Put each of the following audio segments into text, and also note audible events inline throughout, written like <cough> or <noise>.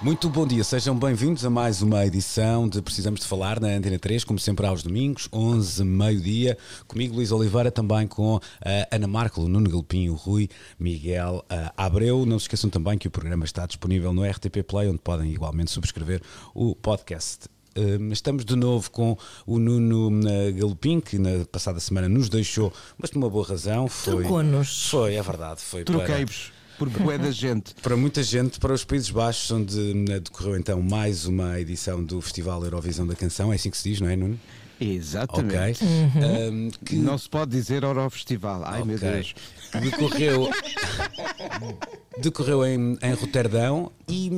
Muito bom dia, sejam bem-vindos a mais uma edição de Precisamos de Falar na Antena 3, como sempre aos domingos, 11, meio-dia, comigo Luís Oliveira, também com a Ana Marco, Nuno Galpinho, Rui, Miguel uh, Abreu. Não se esqueçam também que o programa está disponível no RTP Play, onde podem igualmente subscrever o podcast. Uh, estamos de novo com o Nuno uh, Galopim, que na passada semana nos deixou, mas por uma boa razão. Foi, Trocou-nos. Foi, é verdade. Foi para- Troquei-vos por bué da gente. para muita gente, para os Países Baixos, onde né, decorreu então mais uma edição do Festival Eurovisão da Canção, é assim que se diz, não é, Nuno? Exatamente. Ok. Uhum. Um, que Não se pode dizer Eurofestival. Ai meu Ok. Deus. decorreu, <laughs> decorreu em, em Roterdão e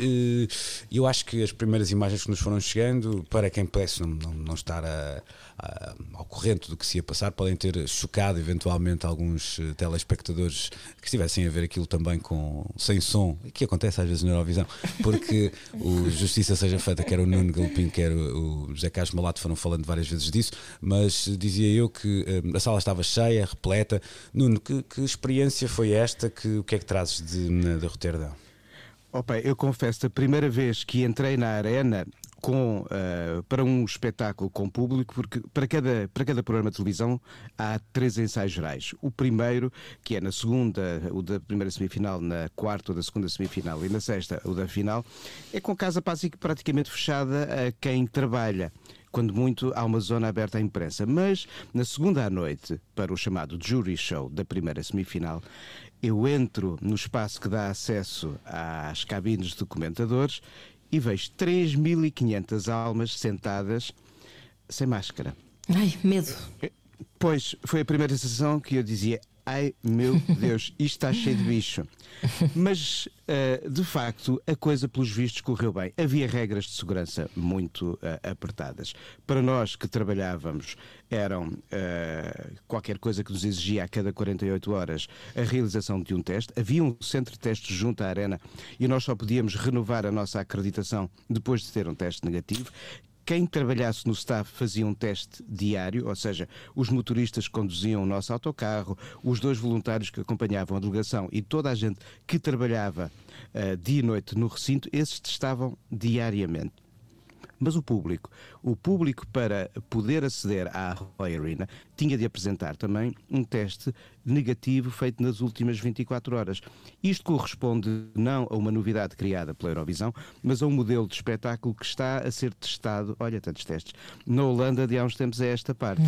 eh, eu acho que as primeiras imagens que nos foram chegando, para quem pudesse não, não, não estar a- a- ao corrente do que se ia passar, podem ter chocado eventualmente alguns eh, telespectadores que estivessem a ver aquilo também com, sem som, que acontece às vezes na Eurovisão, porque o Justiça Seja Feita, quer o Nuno Galpim, quer o, o José Carlos Malato foram falando várias vezes disso, mas dizia eu que eh, a sala estava cheia, repleta. Nuno, que, que experiência foi esta? Que, o que é que trazes de, de Roterdão? Opa, eu confesso, a primeira vez que entrei na arena com, ah, para um espetáculo com público, porque para cada, para cada programa de televisão há três ensaios gerais. O primeiro, que é na segunda, o da primeira semifinal, na quarta, o da segunda semifinal e na sexta, o da final, é com casa praticamente fechada a quem trabalha. Quando muito, há uma zona aberta à imprensa. Mas na segunda à noite, para o chamado jury show da primeira semifinal, eu entro no espaço que dá acesso às cabines de comentadores e vejo 3.500 almas sentadas sem máscara. Ai, medo. Pois foi a primeira sensação que eu dizia: ai meu Deus, isto está cheio de bicho. Mas eh, de facto a coisa, pelos vistos, correu bem. Havia regras de segurança muito eh, apertadas. Para nós que trabalhávamos, eram eh, qualquer coisa que nos exigia a cada 48 horas a realização de um teste. Havia um centro de testes junto à arena e nós só podíamos renovar a nossa acreditação depois de ter um teste negativo. Quem trabalhasse no staff fazia um teste diário, ou seja, os motoristas que conduziam o nosso autocarro, os dois voluntários que acompanhavam a delegação e toda a gente que trabalhava ah, dia e noite no recinto, esses testavam diariamente. Mas o público, o público para poder aceder à Roy Arena tinha de apresentar também um teste negativo feito nas últimas 24 horas. Isto corresponde não a uma novidade criada pela Eurovisão, mas a um modelo de espetáculo que está a ser testado, olha tantos testes, na Holanda de há uns tempos a esta parte.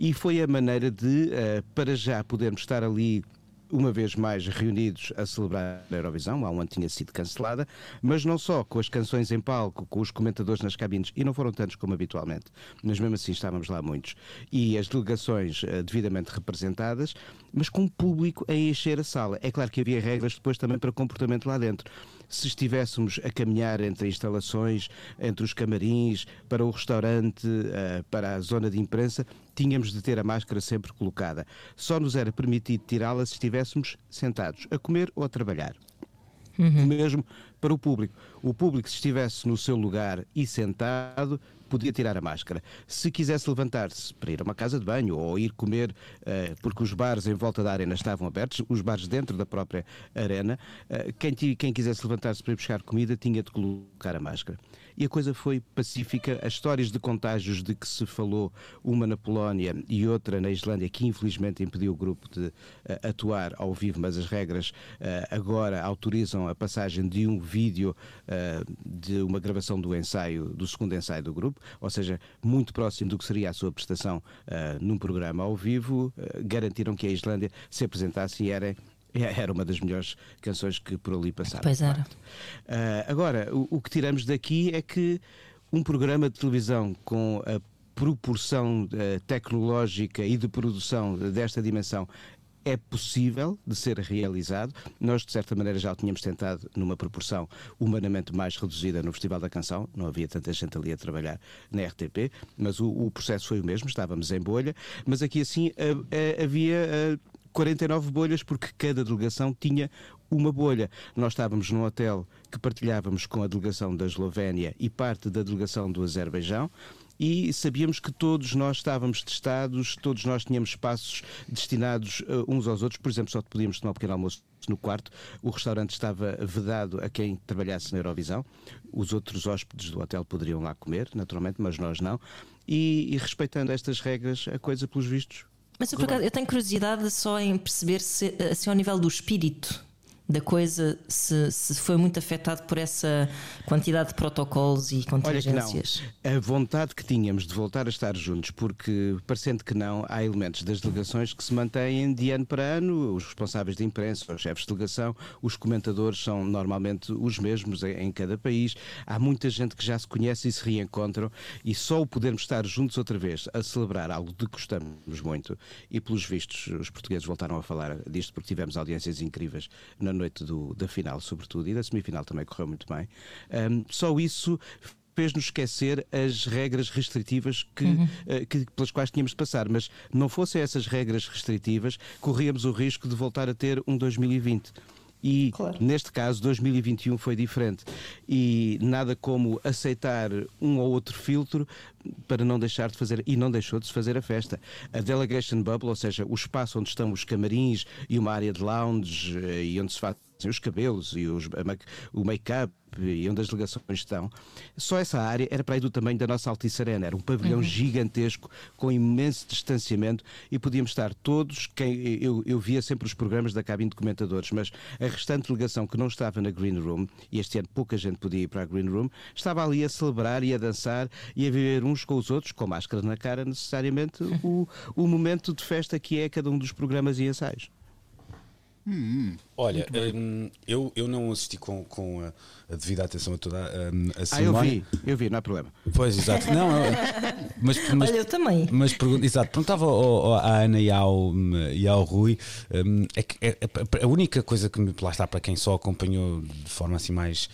E foi a maneira de, eh, para já podermos estar ali uma vez mais reunidos a celebrar a Eurovisão, há um ano tinha sido cancelada, mas não só com as canções em palco, com os comentadores nas cabines, e não foram tantos como habitualmente, mas mesmo assim estávamos lá muitos, e as delegações eh, devidamente representadas, mas com o público a encher a sala. É claro que havia regras depois também para comportamento lá dentro. Se estivéssemos a caminhar entre instalações, entre os camarins, para o restaurante, eh, para a zona de imprensa, tínhamos de ter a máscara sempre colocada. Só nos era permitido tirá-la se estivéssemos sentados, a comer ou a trabalhar. O mesmo para o público. O público, se estivesse no seu lugar e sentado, podia tirar a máscara. Se quisesse levantar-se para ir a uma casa de banho ou ir comer, eh, porque os bares em volta da arena estavam abertos, os bares dentro da própria arena, eh, quem, quem quisesse levantar-se para ir buscar comida tinha de colocar a máscara. E a coisa foi pacífica. As histórias de contágios de que se falou, uma na Polónia e outra na Islândia, que infelizmente impediu o grupo de eh, atuar ao vivo, mas as regras eh, agora autorizam a passagem de um vídeo eh, de uma gravação do ensaio, do segundo ensaio do grupo, ou seja, muito próximo do que seria a sua prestação num programa ao vivo, garantiram que a Islândia se apresentasse e era <laughs> era uma das melhores canções que por ali passaram. Pois era. Ah, agora, o, o que tiramos daqui é que um programa de televisão com a proporção eh, tecnológica e de produção desta dimensão é possível de ser realizado. Nós, de certa maneira, já o tínhamos tentado numa proporção humanamente mais reduzida no Festival da Canção, não havia tanta gente ali a trabalhar na RTP, mas o, o processo foi o mesmo, estávamos em bolha, mas aqui assim havia 49 bolhas, porque cada delegação tinha uma bolha. Nós estávamos num hotel que partilhávamos com a delegação da Eslovénia e parte da delegação do Azerbaijão e sabíamos que todos nós estávamos testados, todos nós tínhamos espaços destinados uh, uns aos outros. Por exemplo, só podíamos tomar um pequeno almoço no quarto. O restaurante estava vedado a quem trabalhasse na Eurovisão. Os outros hóspedes do hotel poderiam lá comer, naturalmente, mas nós não. E, e respeitando estas regras, a coisa, pelos vistos. Mas eu, acaso, eu tenho curiosidade só em perceber se, assim, ao nível do espírito da coisa se, se, foi muito afetado por essa quantidade de protocolos e contingências? Olha que não. A vontade que tínhamos de voltar a estar juntos, porque parecendo que não, há elementos das delegações que se mantêm de ano para ano, os responsáveis de imprensa, os chefes de delegação, os comentadores são normalmente os mesmos em, em cada país. Há muita gente que já se conhece e se reencontram e só o podermos estar juntos outra vez a celebrar algo de que gostamos muito e pelos vistos os portugueses voltaram a falar disto porque tivemos audiências incríveis na noite do, da final, sobretudo, e da semifinal também correu muito bem. Um, só isso fez-nos esquecer as regras restritivas que, uhum. uh, que, pelas quais tínhamos de passar. Mas não fossem essas regras restritivas, corríamos o risco de voltar a ter um 2020. E claro. neste caso, 2021 foi diferente. E nada como aceitar um ou outro filtro para não deixar de fazer, e não deixou de se fazer a festa. A Delegation Bubble, ou seja, o espaço onde estão os camarins e uma área de lounge eh, e onde se faz os cabelos e os, o make-up e onde as delegações estão, só essa área era para aí do tamanho da nossa Altice Arena. Era um pavilhão uhum. gigantesco, com imenso distanciamento e podíamos estar todos. Quem, eu, eu via sempre os programas da cabine de comentadores, mas a restante delegação que não estava na Green Room, e este ano pouca gente podia ir para a Green Room, estava ali a celebrar e a dançar e a viver uns com os outros, com máscara na cara, necessariamente, <laughs> o, o momento de festa que é cada um dos programas e ensaios. Hum, Olha, hum, eu, eu não assisti com, com a, a devida atenção a toda hum, a, a cerimónia. Ah, eu vi, eu vi, não há problema. Pois, exato. Não, mas, <laughs> mas, Olha, eu também. Mas exato, perguntava ao, à Ana e ao, e ao Rui, hum, é que é, a única coisa que me lá está para quem só acompanhou de forma assim mais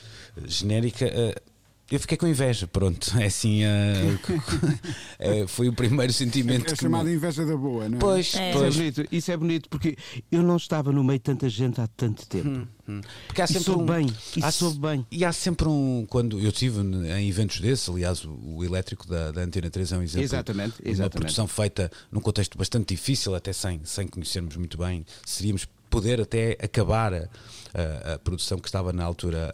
genérica. Uh, eu fiquei com inveja, pronto. É assim. Uh, <laughs> foi o primeiro sentimento. É, é chamada me... inveja da boa, não é? Pois, é. pois. Isso, é bonito, isso é bonito porque eu não estava no meio de tanta gente há tanto tempo. Hum, hum. Porque há sempre. E soube um, bem, e há, soube bem. E há sempre um. Quando eu estive em eventos desses, aliás, o, o elétrico da, da, Antena 3 é um exemplo. Exatamente, exatamente. Uma produção feita num contexto bastante difícil, até sem, sem conhecermos muito bem. Seríamos poder até acabar a, a, a produção que estava na altura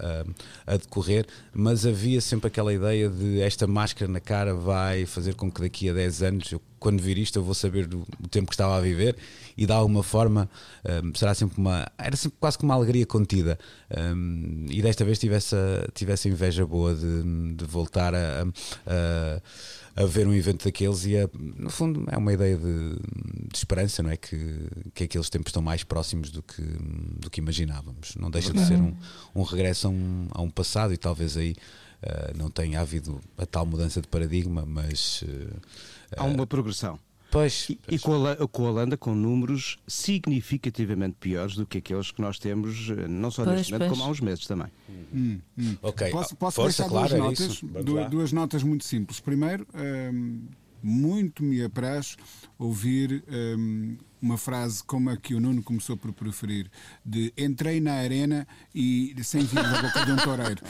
a, a, decorrer, mas havia sempre aquela ideia de esta máscara na cara vai fazer com que daqui a 10 anos, eu, quando vir isto, eu vou saber do, do tempo que estava a viver e de alguma forma um, será sempre uma. Era sempre quase que uma alegria contida. Um, e desta vez tivesse, tivesse inveja boa de, de voltar a, a a ver um evento daqueles e a, no fundo é uma ideia de, de, esperança, não é? Que, que aqueles tempos estão mais próximos do que, do que imaginávamos. Não deixa de ser um, um regresso a um, a um passado e talvez aí uh, não tenha havido a tal mudança de paradigma, mas. Uh, Há uma progressão. Pois, e, e com, a, com, a, Holanda com números significativamente piores do que aqueles que nós temos, eh, não só pois, neste momento, pois. como há uns meses também. Hum, hum. Okay. Posso, posso Força, deixar claro, duas, notas, duas, duas, notas muito simples. Primeiro, hum, muito me apraz ouvir hum, uma frase como a que o Nuno começou por preferir, de entrei na arena e sem vir da boca de um toureiro.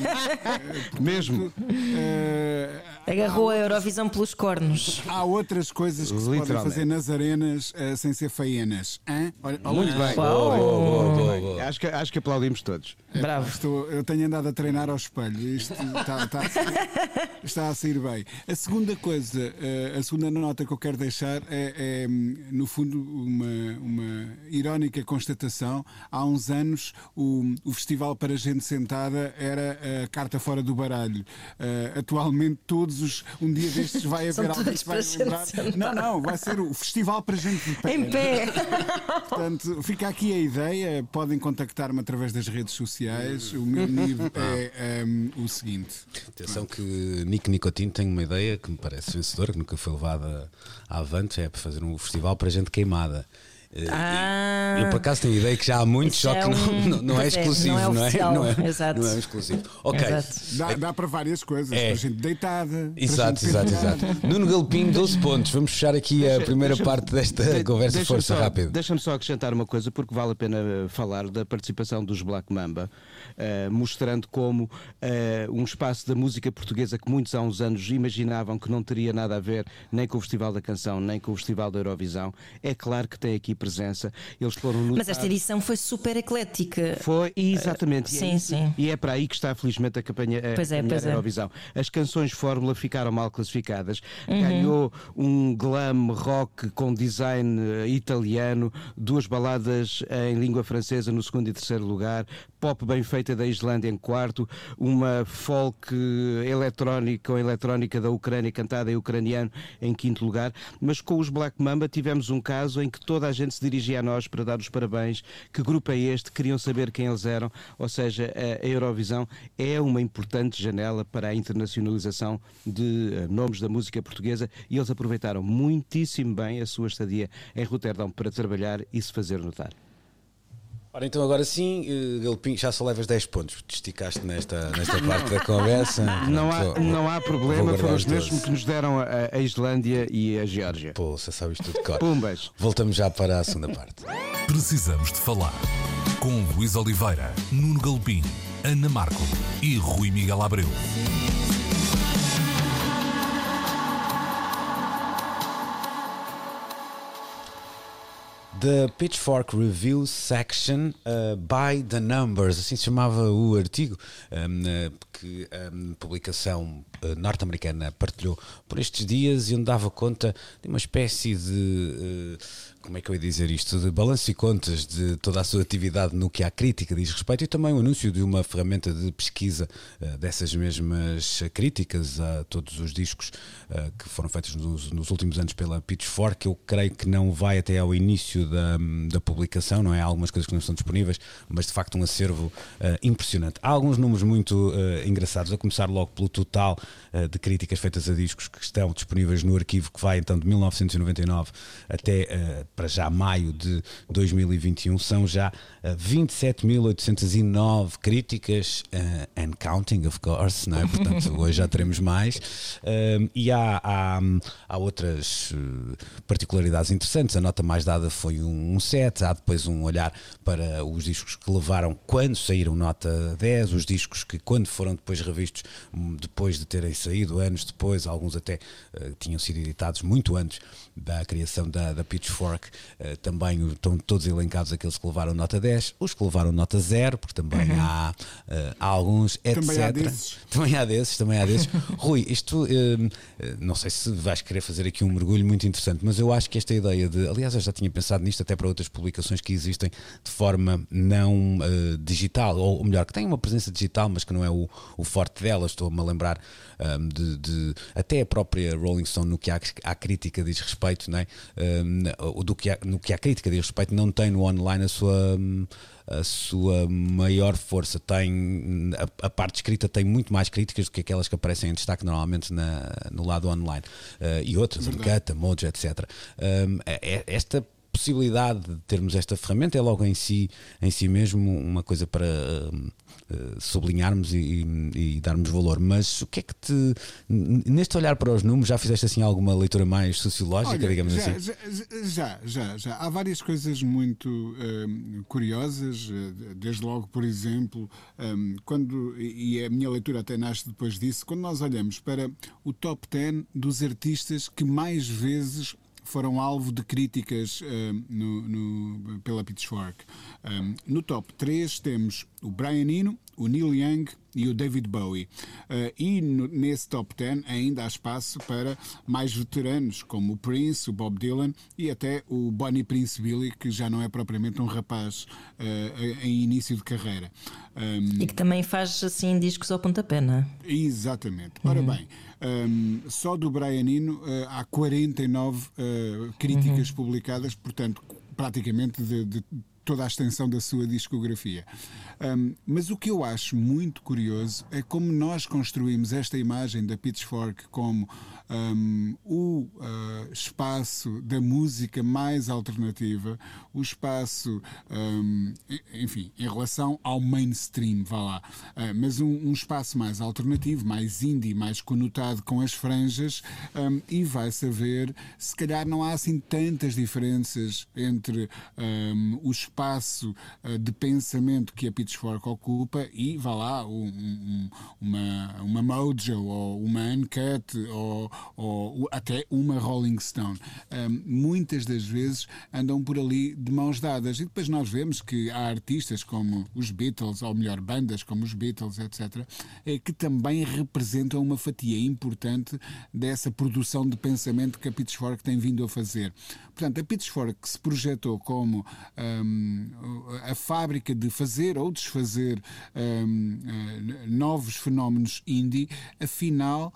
<laughs> Mesmo. Uh, Agarrou a Eurovisão pelos cornos. Há outras coisas que se podem fazer nas arenas uh, sem ser faenas. Olha, Muito bem. Boa, boa, boa, boa, Acho, que, acho que aplaudimos todos. É, Bravo. Estou, eu tenho andado a treinar ao espelho. Isto está, está, <laughs> está a sair bem. A segunda coisa, uh, a segunda nota que eu quero deixar é, é no fundo, uma, uma irónica constatação. Há uns anos, o, o Festival para Gente Sentada era a carta fora do baralho. Uh, atualmente, todos os. Um dia destes vai <laughs> haver alguém que vai lembrar. Não, não, vai ser o Festival para Gente de Pé. Em pé! <laughs> Portanto, fica aqui a ideia. Podem contactar-me através das redes sociais. O meu nível <laughs> é um, o seguinte. Atenção que Nico Nicotino tem uma ideia que me parece vencedora, que nunca foi levada avante, é para fazer um festival para gente queimada. Ah. Eu por acaso tenho a ideia que já há muitos, só é que não, um- não, não é pois é, exclusivo, não é não é? oficial, Não é, exato. não é exclusivo. Ok. Dá, dá para várias coisas, É. para gente deitada. Exato, gente exato, exato. Nuno Galpim, 12 pontos. Vamos fechar aqui a Deixa- primeira deixa-me- parte desta de- conversa. Força, só- rápido. Deixa-me só acrescentar uma coisa, porque vale a pena eh, falar da participação dos Black Mamba, eh, mostrando como eh, um espaço da música portuguesa que muitos há uns anos imaginavam que não teria nada a ver nem com o Festival da Canção, nem com o Festival da Eurovisão, é claro que tem aqui presença. Eles foram Mas notados- esta edição foi super eclética. Foi, exatamente. E é sim, isso- sim. E é para aí que está, felizmente, a campanha Pois é, caminhar pois a é. Eurovisão. As canções Fórmula ficaram mal classificadas. Uhum. Ganhou um glam rock com design eh, italiano, duas baladas em língua francesa no segundo e terceiro lugar, pop bem feita da Islândia em quarto, uma folk eh, eletrónica ou eletrónica da Ucrânia cantada em ucraniano em quinto lugar. Mas com os Black Mamba tivemos um caso em que toda a gente se dirigia a nós para dar os parabéns. Que grupo é este? Queriam saber quem eles eram. Ou seja, a Eurovisão é uma importante janela para a internacionalização de eh, nomes da música portuguesa e eles aproveitaram muitíssimo bem a sua estadia em Roterdão para trabalhar e se fazer notar. Ora, então agora sim, eh, Galpim, já só levas 10 pontos. Te esticaste nesta, nesta parte da conversa. <laughs> Não há, vou- não há problema, foram os os mesmos 12. que nos deram a, a Islândia e a Geórgia. Pô, você sabe isto tudo de cor. Pumbas! Voltamos já para a segunda parte. Precisamos de falar com Luís Oliveira, Nuno Galpim, Ana Marco e Rui Miguel Abreu. The Pitchfork Review Section uh, by the Numbers, assim se chamava o artigo um, uh, que a um, publicação uh, norte-americana partilhou por estes dias e onde dava conta de uma espécie de. Como é que eu ia dizer isto? De balanço e contas de toda a sua atividade no que à crítica diz respeito e também o anúncio de uma ferramenta de pesquisa uh, dessas mesmas críticas a todos os discos uh, que foram feitos nos, nos últimos anos pela Pitchfork. Eu creio que não vai até ao início da, da publicação, não é? Há algumas coisas que não estão disponíveis, mas de facto um acervo uh, impressionante. Há alguns números muito engraçados, a começar logo pelo total de críticas feitas a discos que estão disponíveis no arquivo, que vai então de 1999 até para já maio de 2021. São já uh, 27.809 críticas, uh, and counting, of course, não é? Portanto, <laughs> hoje já teremos mais. Um, e há, há, há outras particularidades interessantes. A nota mais dada foi um, um 7, há depois um olhar para os discos que levaram quando saíram nota 10, os discos que quando foram depois revistos, um, depois de terem saído, anos depois, alguns até uh, tinham sido editados muito antes da criação da, da Pitchfork, uh, também estão todos elencados aqueles que levaram nota 10, os que levaram nota 0, porque também há, uh, há alguns, etc. <laughs> Também há desses. Também há desses, também há desses. <laughs> Rui, isto, eh, não sei se vais querer fazer aqui um mergulho muito interessante, mas eu acho que esta ideia de, aliás, eu já tinha pensado nisto até para outras publicações que existem de forma não digital, ou, ou melhor, que têm uma presença digital, mas que não é o, o forte delas. Estou-me a lembrar hum, de, de- até a própria Rolling Stone, no que há, à crítica diz respeito, não é? Hum, o do que há, no que à crítica diz respeito, não tem no online a sua. a sua maior força tem a, a parte escrita tem muito mais críticas do que aquelas que aparecem em destaque normalmente na, no lado online Eh, e outras, Ancata, Mojo, etc. Um, esta possibilidade de termos esta ferramenta é logo em si, em si mesmo uma coisa para um, eh, sublinharmos e, e- darmos valor. Mas o que é que te. Neste olhar para os números, já fizeste assim alguma leitura mais sociológica, Olha, digamos já, assim? já, já, já. Há várias coisas muito hum, curiosas, eh, desde logo, por exemplo, hum, quando, e e a minha leitura até nasce depois disso, quando nós olhamos para o top 10 dos artistas que mais vezes foram alvo de críticas hum, no- no- pela Pitchfork. Hum, no top 3 temos o Brian Eno, o Neil Young e o David Bowie. Uh, e no- nesse top 10 ainda há espaço para mais veteranos, como o Prince, o Bob Dylan e até o Bonnie Prince Billy, que já não é propriamente um rapaz uh, em início de carreira. Um, E que também faz assim discos ao pontapé, não é? Exatamente. Ora bem, hum, só do Brian Eno uh, há 49 uh, críticas publicadas, portanto, praticamente de, de toda a extensão da sua discografia. Um, mas o que eu acho muito curioso é como nós construímos esta imagem da Pitchfork como um, o uh, espaço da música mais alternativa, o espaço, um, enfim, em relação ao mainstream, vá lá, uh, mas um, um, espaço mais alternativo, mais indie, mais conotado com as franjas, e vai saber, se calhar não há assim tantas diferenças entre o espaço uh, de pensamento que a Pitchfork ocupa e, vá lá, uma, uma Mojo ou uma Uncut ou ou até uma Rolling Stone. Um, muitas das vezes andam por ali de mãos dadas. E depois nós vemos que há artistas como os Beatles, ou melhor, bandas como os Beatles, etc., é, que também representam uma fatia importante dessa produção de pensamento que a Pitchfork tem vindo a fazer. Portanto, a Pitchfork se projetou como um, a fábrica de fazer ou desfazer um, eh, novos fenómenos indie, afinal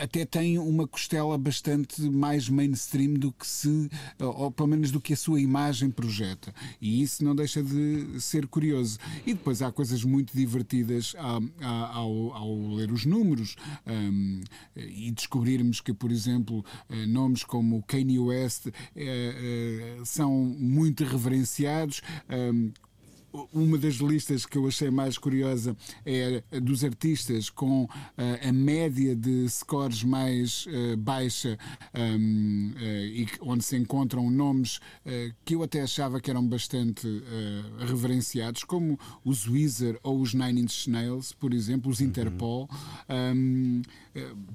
até tem uma costela bastante mais mainstream do que se, ou pelo menos do que a sua imagem projeta. E isso não deixa de ser curioso. E depois há coisas muito divertidas ao, ao, ler os números um, e descobrirmos que, por exemplo, eh, nomes como Kanye West é, é, são muito reverenciados. Um, uma das listas que eu achei mais curiosa é dos artistas com uh, a média de scores mais uh, baixa um, uh, e onde se encontram nomes que eu até achava que eram bastante reverenciados, como os Weezer ou os Nine Inch Nails, por exemplo, os Interpol. Um,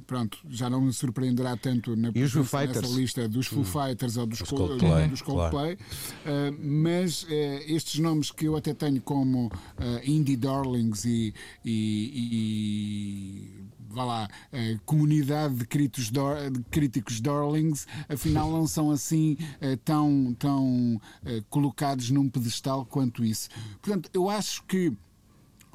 pronto, já não me surpreenderá tanto na nessa lista dos Foo Fighters ou dos, Coldplay, dos Coldplay claro. mas estes nomes que eu até tenho como uh, Indie Darlings e, e, e vá lá, uh, comunidade de críticos, de críticos Darlings, afinal não são assim uh, tão, tão colocados num pedestal quanto isso. Portanto, eu acho que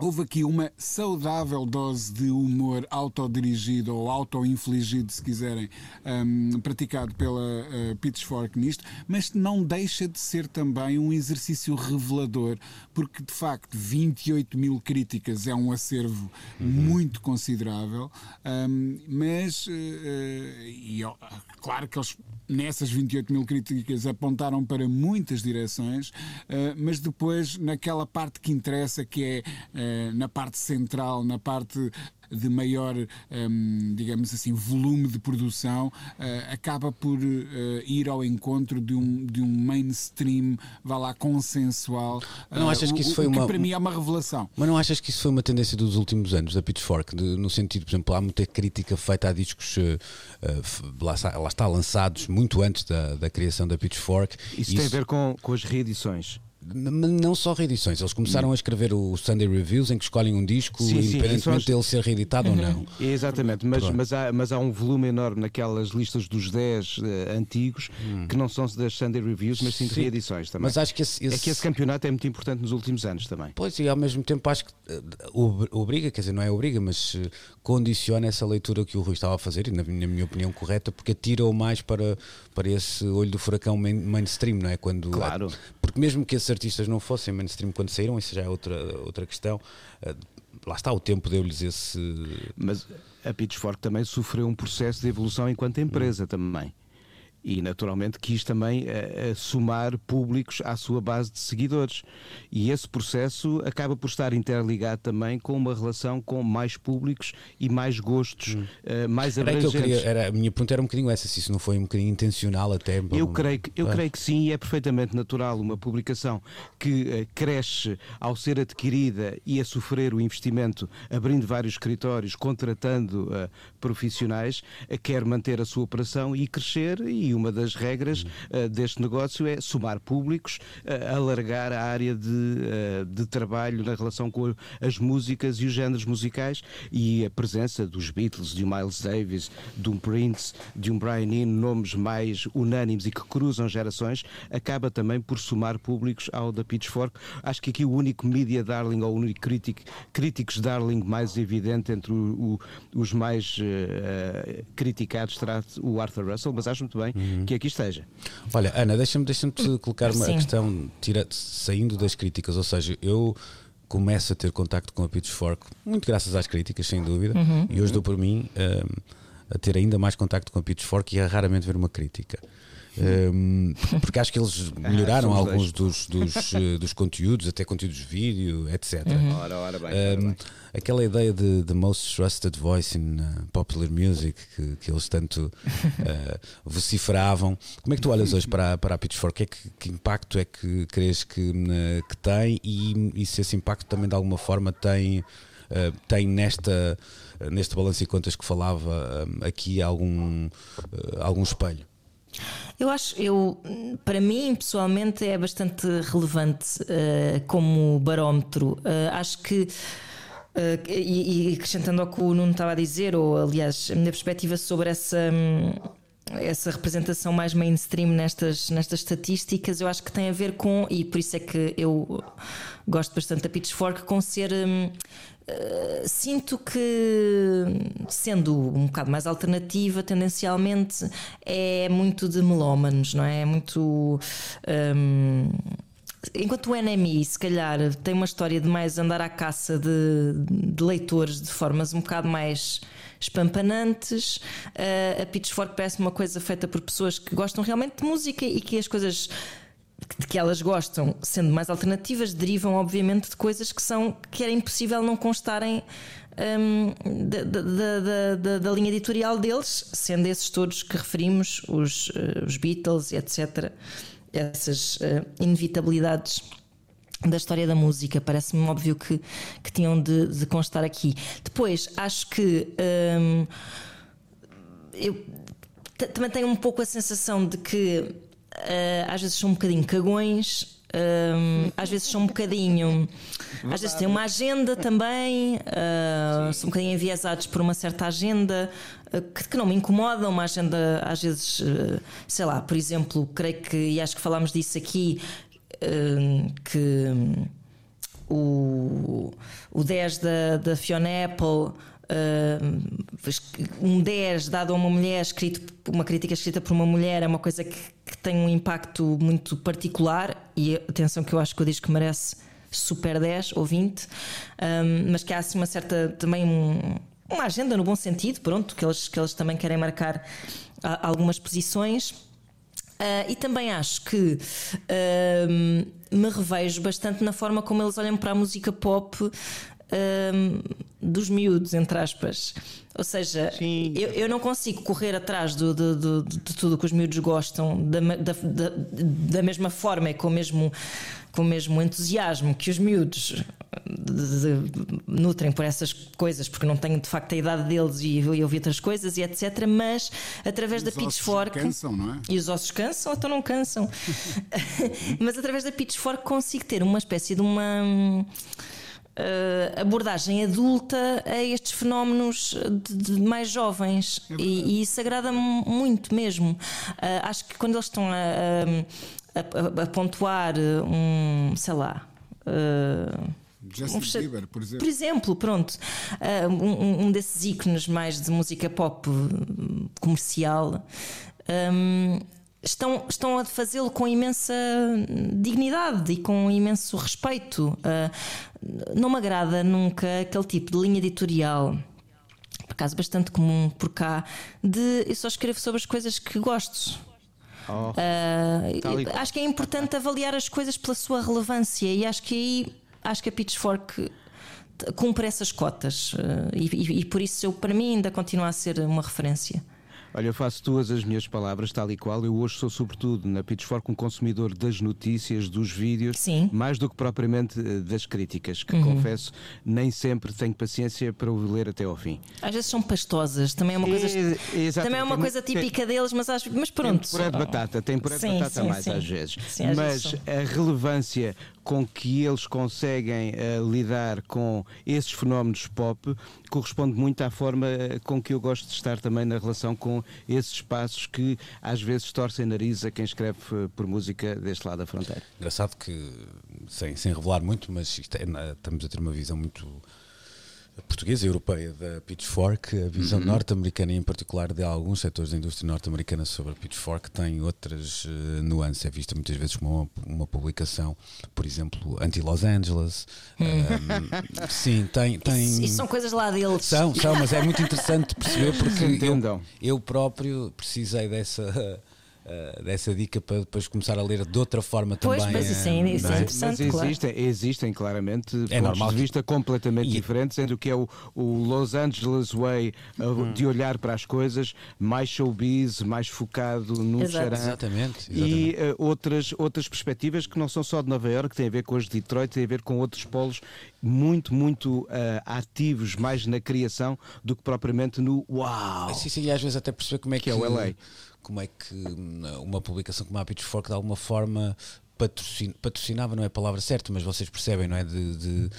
Houve aqui uma saudável dose de humor autodirigido ou auto-infligido, se quiserem, um, praticado pela uh, Pitchfork nisto, mas não deixa de ser também um exercício revelador, porque de facto 28 mil críticas é um acervo uhum. muito considerável, um, mas, uh, e, claro que eles nessas 28 mil críticas apontaram para muitas direções, uh, mas depois naquela parte que interessa, que é na parte central, na parte de maior, um, digamos assim, volume de produção, uh, acaba por uh, ir ao encontro de um, de um mainstream, vá lá, consensual. Mas não achas que isso foi o, uma. Que para mim é uma revelação. Mas não achas que isso foi uma tendência dos últimos anos, da Pitchfork, de, no sentido, por exemplo, há muita crítica feita a discos, uh, lá, está, lá está, lançados muito antes da, da criação da Pitchfork. Isso, isso tem a ver com, com as reedições não só reedições, eles começaram a escrever o Sunday Reviews em que escolhem um disco, sim, independentemente sim, dele ser reeditado ou uhum. não. <laughs> Exatamente, mas, mas, há, mas há um volume enorme naquelas listas dos 10 uh, eh, antigos hum. que não são das Sunday Reviews, mas sim de reedições também. Mas acho que esse, esse... É que esse campeonato é muito importante nos últimos anos também. Pois, e ao mesmo tempo acho que uh, obriga, quer dizer, não é obriga, mas uh, condiciona essa leitura que o Rui estava a fazer, e na, na minha opinião correta, porque atira-o mais para, para esse olho do furacão main, mainstream, não é? Quando, claro. Porque mesmo que esses artistas não fossem mainstream quando saíram, isso já é outra, outra questão. Uh, lá está, o tempo deu-lhes esse. Mas a Pitchfork também sofreu um processo de evolução enquanto empresa hum. também e naturalmente quis também uh, somar públicos à sua base de seguidores. E esse processo acaba por estar interligado também com uma relação com mais públicos e mais gostos hum. uh, mais era abrangentes. Que eu queria, era, a minha pergunta era um bocadinho essa, se isso não foi um bocadinho intencional até. Eu, creio, que, eu creio que sim, e é perfeitamente natural uma publicação que uh, cresce ao ser adquirida e a sofrer o investimento, abrindo vários escritórios, contratando profissionais, quer manter a sua operação e crescer e uma das regras uh, deste negócio é somar públicos, uh, alargar a área de, uh, de trabalho na relação com as músicas e os géneros musicais e a presença dos Beatles, de um Miles Davis, de um Prince, de um Brian Eno, nomes mais unânimes e que cruzam gerações, acaba também por somar públicos ao da Pitchfork. Acho que aqui o único media darling ou o único crítico, críticos darling mais evidente entre o, o, os mais criticados será o Arthur Russell, mas acho muito bem uhum. que aqui esteja. Olha, Ana, deixa-me deixa te colocar uma questão tira, saindo das críticas, ou seja, eu começo a ter contacto com a Pitchfork, muito graças às críticas, sem dúvida, uhum. e hoje dou por mim um, a ter ainda mais contacto com a Pitchfork e a raramente ver uma crítica. Um, porque acho que eles <laughs> ah, melhoraram ah, alguns dos, dos, <laughs> eh, dos, conteúdos, até conteúdos de vídeo, etc. Uhum. Ora, ora bem, ora bem. aquela ideia de the most trusted voice in uh, popular music que, que eles tanto uh, <laughs> vociferavam. Como é que tu olhas hoje para, para a Pitchfork? Que, é que, que impacto é que crees que, uh, que tem e, e, se esse impacto também de alguma forma tem, tem nesta, neste balanço e contas que falava aqui algum, algum espelho? Eu acho, eu, para mim pessoalmente é bastante relevante uh, como barómetro. Uh, acho que Uh, e, e, acrescentando ao que o Nuno estava a dizer, ou aliás, a minha perspectiva sobre essa, essa representação mais mainstream nestas, nestas estatísticas, eu acho que tem a ver com, e por isso é que eu gosto bastante da Pitchfork, com ser um, eh, sinto que, sendo um bocado mais alternativa, tendencialmente é muito de melómanos, não é? É muito. Um, enquanto o NMI, se calhar, tem uma história de mais andar à caça de, de leitores de formas um bocado mais espampanantes, uh, a Pitchfork parece uma coisa feita por pessoas que gostam realmente de música e que as coisas de que elas gostam, sendo mais alternativas, derivam obviamente de coisas que são que era impossível não constarem um, da, da, da, da, linha editorial deles, sendo esses todos que referimos, os, uh, os Beatles, etc. Essas uh, inevitabilidades da história da música, parece-me óbvio que, que tinham de, de, constar aqui. Depois, acho que um, eu também tenho um pouco a sensação de que às vezes são um bocadinho cagões. Um, às vezes são um bocadinho. Às vezes têm uma agenda também, uh, são um bocadinho enviesados por uma certa agenda uh, que, que, não me incomoda. Uma agenda, às vezes, uh, sei lá, por exemplo, creio que, e acho que falámos disso aqui, que o, o 10 da, da Fiona Apple um 10 dado a uma mulher, escrito, uma crítica escrita por uma mulher, é uma coisa que, que, tem um impacto muito particular. E atenção, que eu acho que o disco merece super 10 ou 20, um, mas que há assim uma certa também um, uma agenda no bom sentido, pronto, que eles, que eles também querem marcar algumas posições. Uh, e também acho que uh, me revejo bastante na forma como eles olham para a música pop um, dos miúdos, entre aspas. Ou seja, eu, eu, não consigo correr atrás do, do, do, de tudo que os miúdos gostam da, da, da, da mesma forma e com o mesmo, com o mesmo entusiasmo que os miúdos nutrem por essas coisas, porque não tenho de facto a idade deles e eu ouvi outras coisas e etc. Mas através da Pitchfork. Cansam, não é? E os ossos cansam, então não cansam. <laughs> <laughs> mas através da Pitchfork consigo ter uma espécie de uma uh, abordagem adulta a estes fenómenos de, de mais jovens é e, e, isso agrada-me muito mesmo. Uh, acho que quando eles estão a, a, a, pontuar um, sei lá. Uh, Justin um, Bieber, por exemplo. Por exemplo, pronto. Uh, um, um, desses ícones mais de música pop comercial. Um, estão, estão a fazê-lo com imensa dignidade e com imenso respeito. Uh, não me agrada nunca aquele tipo de linha editorial. Por acaso, bastante comum por cá, de eu só escrevo sobre as coisas que gosto. Oh, uh, acho que é importante avaliar as coisas pela sua relevância e acho que aí acho que a Pitchfork cumpre essas cotas uh, e, e, e, por isso eu, para mim ainda continua a ser uma referência. Olha, eu faço tuas as minhas palavras, tal e qual. Eu hoje sou, sobretudo, na Pitchfork, um consumidor das notícias, dos vídeos, Sim. mais do que propriamente eh, das críticas, que uhum. confesso, nem sempre tenho paciência para o ler até ao fim. Às vezes são pastosas, também é uma coisa, é, também é uma coisa típica deles, mas, mas pronto. Tem puré de batata, tem puré de batata sim, mais sim. às vezes. Sim, às mas vezes a relevância com que eles conseguem uh, lidar com esses fenómenos pop corresponde muito à forma eh, com que eu gosto de estar também na relação com esses espaços que às vezes torcem nariz a quem escreve eh, por música deste lado da fronteira. Engraçado que, sem, sem revelar muito, mas é, estamos a ter uma visão muito portuguesa e europeia da Pitchfork, a visão norte-americana e em particular de alguns setores da indústria norte-americana sobre a Pitchfork tem outras eh, nuances. É vista muitas vezes como uma, uma publicação, por exemplo, anti-Los Angeles. <laughs> Um, sim, tem. tem Isso, isso são coisas lá deles. são, são, mas é muito interessante perceber <laughs> porque eu, eu próprio precisei dessa. Eh, dessa dica para depois começar a ler de outra forma Pois, também. mas isso eh, é- isso é é? interessante. Mas claro. existem, existem claramente É pontos normal de vista completamente E- diferentes entre o que é o, o Los Angeles Way uh, de olhar para as coisas, mais showbiz, mais focado no Exato. chará. Exatamente, E uh, outras, outras perspectivas que não são só de Nova Iorque, têm a ver com as de Detroit, têm a ver com outros polos muito, muito uh, ativos, mais na criação do que propriamente no uau. Sim, sim, e às vezes até perceber como é que, Que é o LA. Como é que hum, uma publicação como a Pitchfork de alguma forma patrocin- patrocinava, não é a palavra certa, mas vocês percebem, não é? De, de,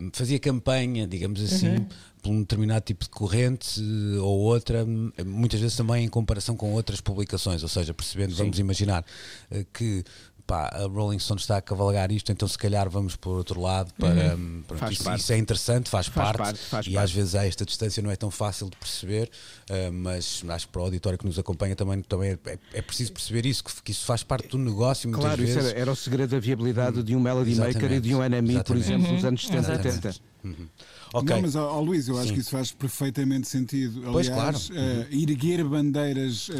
hum, fazia campanha, digamos assim, por um determinado tipo de corrente eh, ou outra, hum, muitas vezes também em comparação com outras publicações, ou seja, percebendo, vamos imaginar eh, que pá, a Rolling Stone está a cavalgar isto, então se calhar vamos por outro lado para. Uhum. Hum, pronto, isso, isso, é interessante, faz, faz parte, parte faz e parte. às vezes a esta distância não é tão fácil de perceber, uh, mas acho que para o auditório que nos acompanha também, também é, é, é preciso perceber isso, que, que, isso faz parte do negócio. Claro, isso era, era, o segredo da viabilidade de um Melody Exatamente. Maker e de um NME, por exemplo, uhum. nos anos 70 e 80. Uhum. Okay. Não, mas, ao oh, Luís, eu acho Sim. que isso faz perfeitamente sentido. Pois, Aliás, claro. Uhum. Uh, erguer bandeiras uh,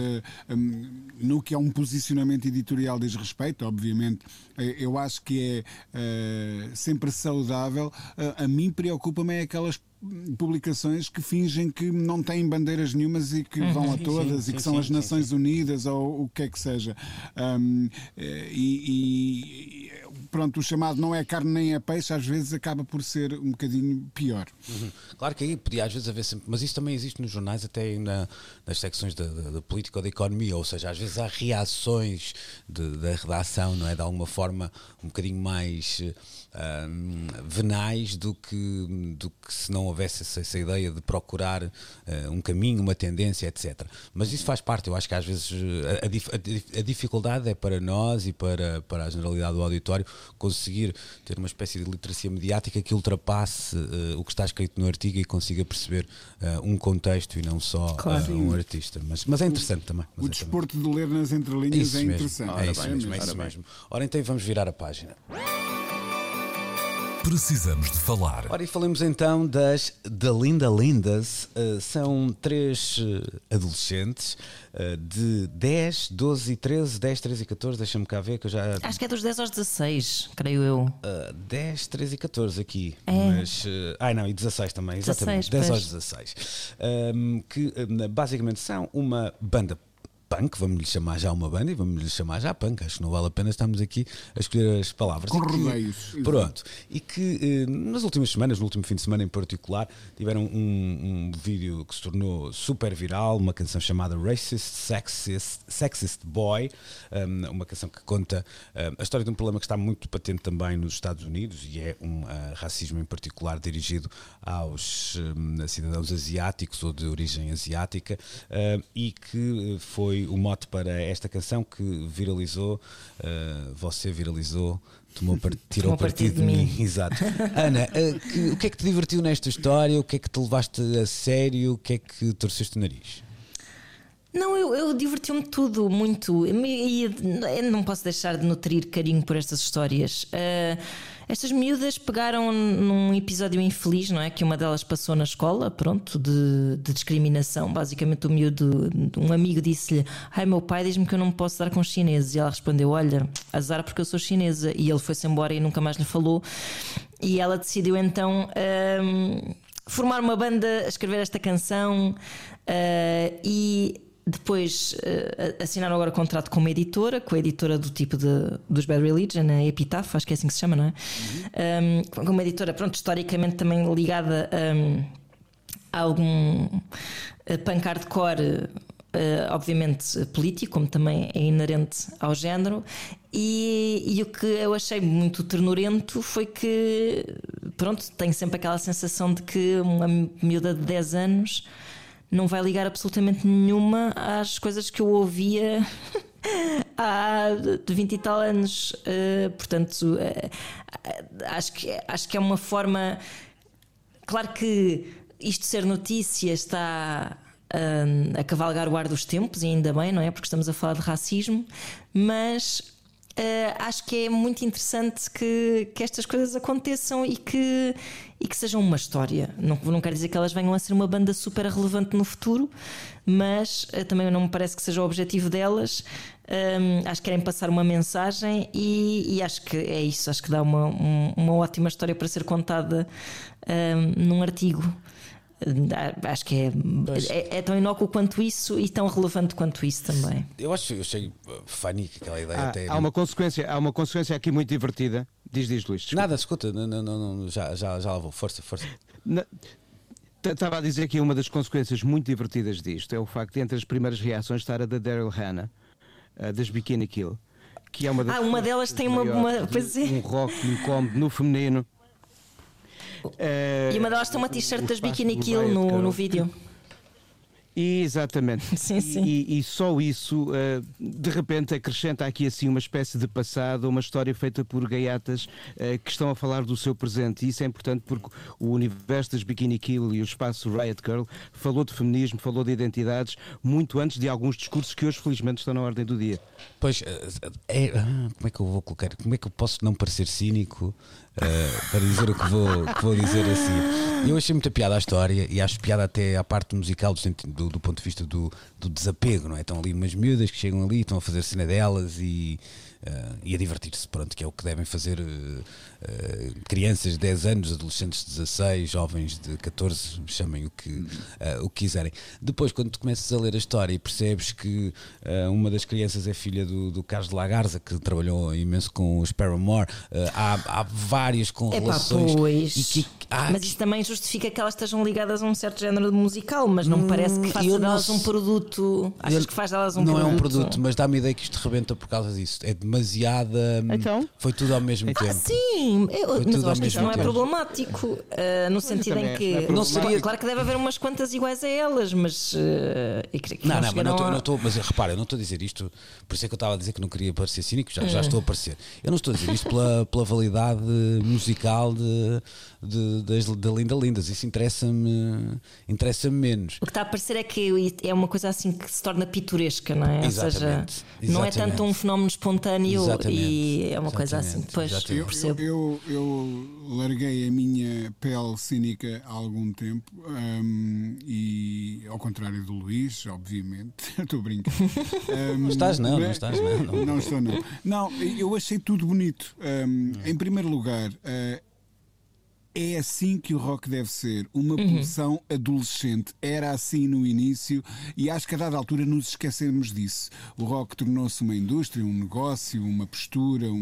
um, no que é um posicionamento editorial diz respeito, obviamente, uh, eu acho que é sempre saudável. a mim preocupa-me é aquelas publicações que fingem que não têm bandeiras nenhumas e que uhum. vão a todas sim, sim, e que são sim, as Nações Unidas ou o que é que seja. Um, e, e pronto, o chamado não é carne nem é peixe, às vezes acaba por ser um bocadinho pior. Uhum. Claro que aí podia às vezes haver sempre, mas isso também existe nos jornais, até na, nas secções da, política ou da economia, ou seja, às vezes há reações de- da redação, não é? De alguma forma um bocadinho mais hum, venais do que, do que se não houvesse essa, essa ideia de procurar eh, um caminho, uma tendência, etc. Mas isso faz parte, eu acho que às vezes eh, a, a a dificuldade é para nós e para, para a generalidade do auditório conseguir ter uma espécie de literacia mediática que ultrapasse eh, o que está escrito no artigo e consiga perceber eh, um contexto e não só Claro. eh, um artista. Mas, mas é interessante também. mas O é também- desporto de ler nas entrelinhas isso é mesmo, interessante. é isso Ora mesmo, bem, é isso ora bem. mesmo. Ora então vamos virar a página. Precisamos de falar. Ora, e falemos então das da Linda Lindas. Uh, são três uh, adolescentes uh, de 10, 12 e 13, 10, 13 e 14. Deixa-me cá ver que eu já. Acho que é dos 10 aos 16, creio eu. Uh, 10, 13 e 14 aqui. É. Mas. Uh, ai não, e 16 também, exatamente. 16, 10 aos pois. 16. Um, que um, basicamente são uma banda punk, vamos lhe chamar já uma banda e vamos lhe chamar já punk. Acho que não vale a pena estarmos aqui a escolher as palavras. Com rodeios. Pronto. E que eh, nas últimas semanas, no último fim de semana em particular, tiveram um, um vídeo que se tornou super viral, uma canção chamada Racist Sexist, Sexist Boy, um, uma canção que conta um, a história de um problema que está muito patente também nos Estados Unidos e é um ah, racismo em particular dirigido aos cidadãos asiáticos ou de origem asiática e que eh, foi o mote para esta canção que viralizou, ah, você viralizou. Tomou <laughs> tirou Tomou partido, de mim. <laughs> Exato. Ana, eh, que- o que é que te divertiu nesta história? O que é que te levaste a sério? O que é que torceste o nariz? Não, eu, eu diverti-me tudo muito. E eu não posso deixar de nutrir carinho por estas histórias. Ah, estas miúdas pegaram num episódio infeliz, não é? Que uma delas passou na escola, pronto, de, de discriminação. Basicamente, o miúdo, um amigo disse-lhe: Ai, meu pai diz-me que eu não me posso dar com os chineses. E ela respondeu: Olha, azar porque eu sou chinesa. E ele foi-se embora e nunca mais lhe falou. E ela decidiu então. ahm, formar uma banda, escrever esta canção ah, e depois ah, assinaram agora contrato com uma editora, com a editora do tipo de, dos Bad Religion, a Epitaph, acho que é assim que se chama, não é? Um, com uma editora, pronto, historicamente também ligada um, a algum uh, punk hardcore. Uh, obviamente político, como também é inerente ao género, e, e o que eu achei muito ternurento foi que, pronto, tenho sempre aquela sensação de que uma miúda de 10 anos não vai ligar absolutamente nenhuma às coisas que eu ouvia <laughs> há de 20 e tal anos. Uh, portanto, uh, acho, que, acho que é uma forma claro que isto ser notícia está hum, a cavalgar o ar dos tempos, e ainda bem, não é? Porque estamos a falar de racismo, mas uh, acho que é muito interessante que, que estas coisas aconteçam e que, e que sejam uma história. Não, não quer dizer que elas venham a ser uma banda super relevante no futuro, mas uh, também não me parece que seja o objetivo delas. Um, acho que querem passar uma mensagem e, e, acho que é isso. Acho que dá uma, um, uma ótima história para ser contada um, num artigo. Acho que é, é, é, tão inócuo quanto isso e tão relevante quanto isso também. Eu acho, eu achei funny aquela ideia há, até. Há uma consequência, há uma consequência aqui muito divertida. Diz, diz Luís. Desculpa. Nada, escuta, não, não, não, já, já, já lá vou. Força, força. Estava a dizer que uma das consequências muito divertidas disto é o facto de entre as primeiras reações estar a da Daryl Hannah, das Bikini Kill, que é uma das Ah, uma delas tem uma, uma pois é. um rock incómodo no feminino. E uma delas tem uma t-shirt das Bikini Kill no, no vídeo. Exatamente. <laughs> Sim, sim. E, e, só isso, uh, de repente, acrescenta aqui assim uma espécie de passado, uma história feita por gaiatas uh, que estão a falar do seu presente. E isso é importante porque o universo das Bikini Kill e o espaço Riot Girl falou de feminismo, falou de identidades, muito antes de alguns discursos que hoje, felizmente, estão na ordem do dia. Pois, é, como é que eu vou colocar? Como é que eu posso não parecer cínico uh, para dizer o que vou, que vou dizer assim? Eu achei muita piada a história e acho piada até à parte musical do, do, do ponto de vista do, do, desapego, não é? Estão ali umas miúdas que chegam ali, estão a fazer cena delas e, uh, e a divertir-se, pronto, que é o que devem fazer uh, crianças de 10 anos, adolescentes de 16, jovens de 14, chamem o que, o que quiserem. Depois, quando tu começas a ler a história e percebes que uma das crianças é filha do, do Carlos de Lagarza, que trabalhou imenso com os Paramore, há, há várias com Epá, relações. Pois. E que, há, mas isso também justifica que elas estejam ligadas a um certo género de musical, mas não me parece que faça delas um produto. Achas eu, que faz delas um não produto? Não é um produto, mas dá-me a ideia que isto rebenta por causa disso. É demasiada. Então? Foi tudo ao mesmo Ah, tempo. sim, eu, Foi mas eu acho que isso mesmo não é tempo. problemático, uh, no sentido também em é, que. não é Não seria- Claro que deve haver umas quantas iguais a elas, mas. Uh, que Não, não, mas não estou, a- não mas repara, eu não estou a dizer isto, por isso é que eu estava a dizer que não queria parecer cínico, já, já estou a parecer. Eu não estou a dizer isto pela, pela validade musical de, de, das, da Linda Lindas, isso interessa-me interessa menos. O que está a parecer é que é uma coisa assim que se torna pitoresca, não é? Ou seja, Exatamente, não é exatamente. tanto um fenómeno espontâneo Exatamente, e é uma coisa assim. exatamente, Pois, exatamente. Eu, percebo. Eu, eu larguei a minha pele cínica há algum tempo hum, e ao contrário do Luís, obviamente, <laughs> estou a brincar. <laughs> Hum, Não estás, não, não estás, não, não. Não estou, não. Não, eu achei tudo bonito. Hum, em primeiro lugar, eh, é assim que o rock deve ser, uma Uhum. pulsão adolescente. Era assim no início e acho que a dada altura nos esquecemos disso. O rock tornou-se uma indústria, um negócio, uma postura, um-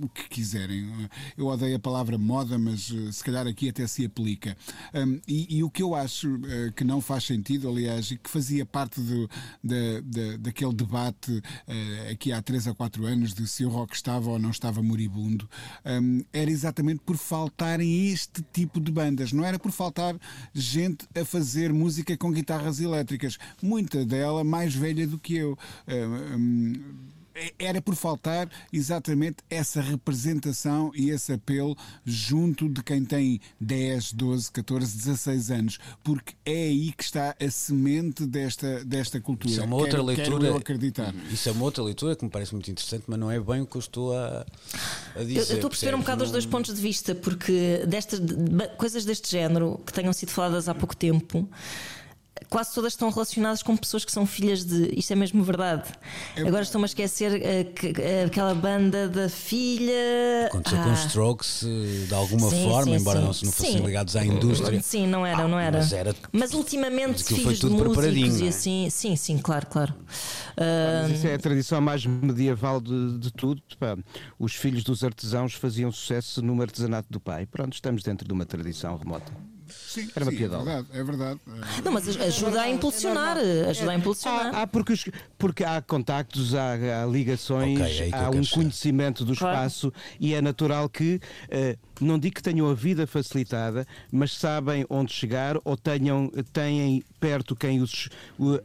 um- o que quiserem. Eu odeio a palavra moda, mas eh, se calhar aqui até se aplica. Hum, e, e o que eu acho eh, que não faz sentido, aliás, e que fazia parte do, da, da- daquele debate eh, aqui há 3 a 4 anos de se o rock estava ou não estava moribundo, hum, era exatamente por faltarem este tipo de bandas. Não era por faltar gente a fazer música com guitarras elétricas. Muita dela mais velha do que eu. Hum, hum, era por faltar exatamente essa representação e esse apelo junto de quem tem 10, 12, 14, 16 anos, porque é aí que está a semente desta, desta cultura. Isso é uma outra Quero- quero leitura. eu acreditar. Isso é uma outra leitura que me parece muito interessante, mas não é bem o que eu estou a, a dizer. Eu eu estou a perceber um bocado os dois Não- pontos de vista, porque destas de- de- coisas deste género que tenham sido faladas há pouco tempo. Quase todas estão relacionadas com pessoas que são filhas de. Isto é mesmo verdade. Agora estou-me a esquecer eh, que- eh, aquela banda da filha. Aconteceu com Ah, os Strokes eh, de alguma sim, forma, sim, embora sim. não, se não fossem Sim. ligados à indústria. Sim, não era, não era. mas era- Mas ultimamente, Mas foi filhos de tudo preparadinho, músicos e é? assim. Sim, sim, claro, claro. Ah, Mas isso é a tradição mais medieval de, de tudo. Pá, Os filhos dos artesãos faziam sucesso no artesanato do pai. Pronto, estamos dentro de uma tradição remota. Sim, Era uma sim, é piadola. verdade, é verdade. não, mas ajuda a impulsionar. Ajuda a impulsionar. Há, há porque, os- porque há contactos, há, há ligações, Ok, é há um conhecimento do Claro. espaço e é natural que, eh, não digo que tenham a vida facilitada, mas sabem onde chegar ou tenham, têm perto quem os,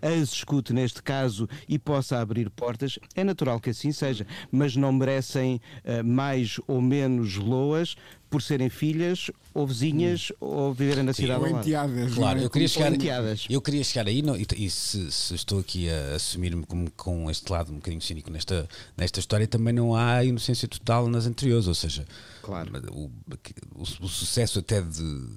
as escute neste caso e possa abrir portas. É natural que assim seja, mas não merecem eh, mais ou menos loas por serem filhas ou vizinhas ou viverem na cidade Ou enteadas. Claro, eu queria chegar, enteadas. eu queria chegar aí não, e, e se, se estou aqui a assumir-me como com este lado um bocadinho cínico nesta, nesta história, também não há inocência total nas anteriores, ou seja, Claro. o, o- o sucesso até de,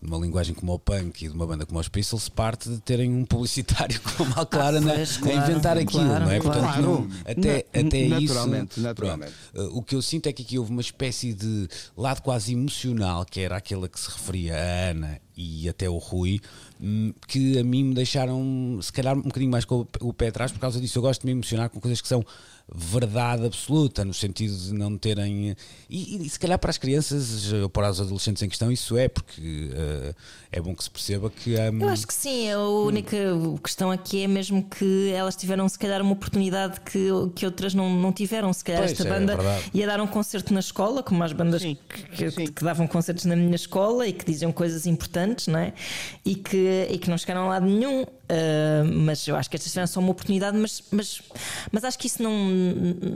de uma linguagem como o punk e de uma banda como os Pistols parte de terem um publicitário <laughs> como a Clara na- pois, a claro, inventar aquilo, claro, não é? claro. Portanto, não- até, Na- até isso. naturalmente, naturalmente. Pronto. Uh, o que eu sinto é que aqui houve uma espécie de lado quase emocional, que era aquela que se referia a Ana e até o Rui, hum, que a mim me deixaram, se calhar, um bocadinho mais com o pé atrás por causa disso. Eu gosto de me emocionar com coisas que são verdade absoluta, no sentido de não terem. E, e se calhar para as crianças ou para os adolescentes em questão, isso é, porque uh, é bom que se perceba que. hum, Eu acho que sim, a única questão aqui é mesmo que elas tiveram se calhar uma oportunidade que, que outras não, não tiveram. Se calhar Pois, esta é banda verdade. ia dar um concerto na escola, como as bandas Sim, que, sim. que davam concertos na minha escola e que diziam coisas importantes, não é? E que, e que não chegaram a lado nenhum. Ah, mas eu acho que estas tiveram só uma oportunidade, mas, mas, mas acho que isso não,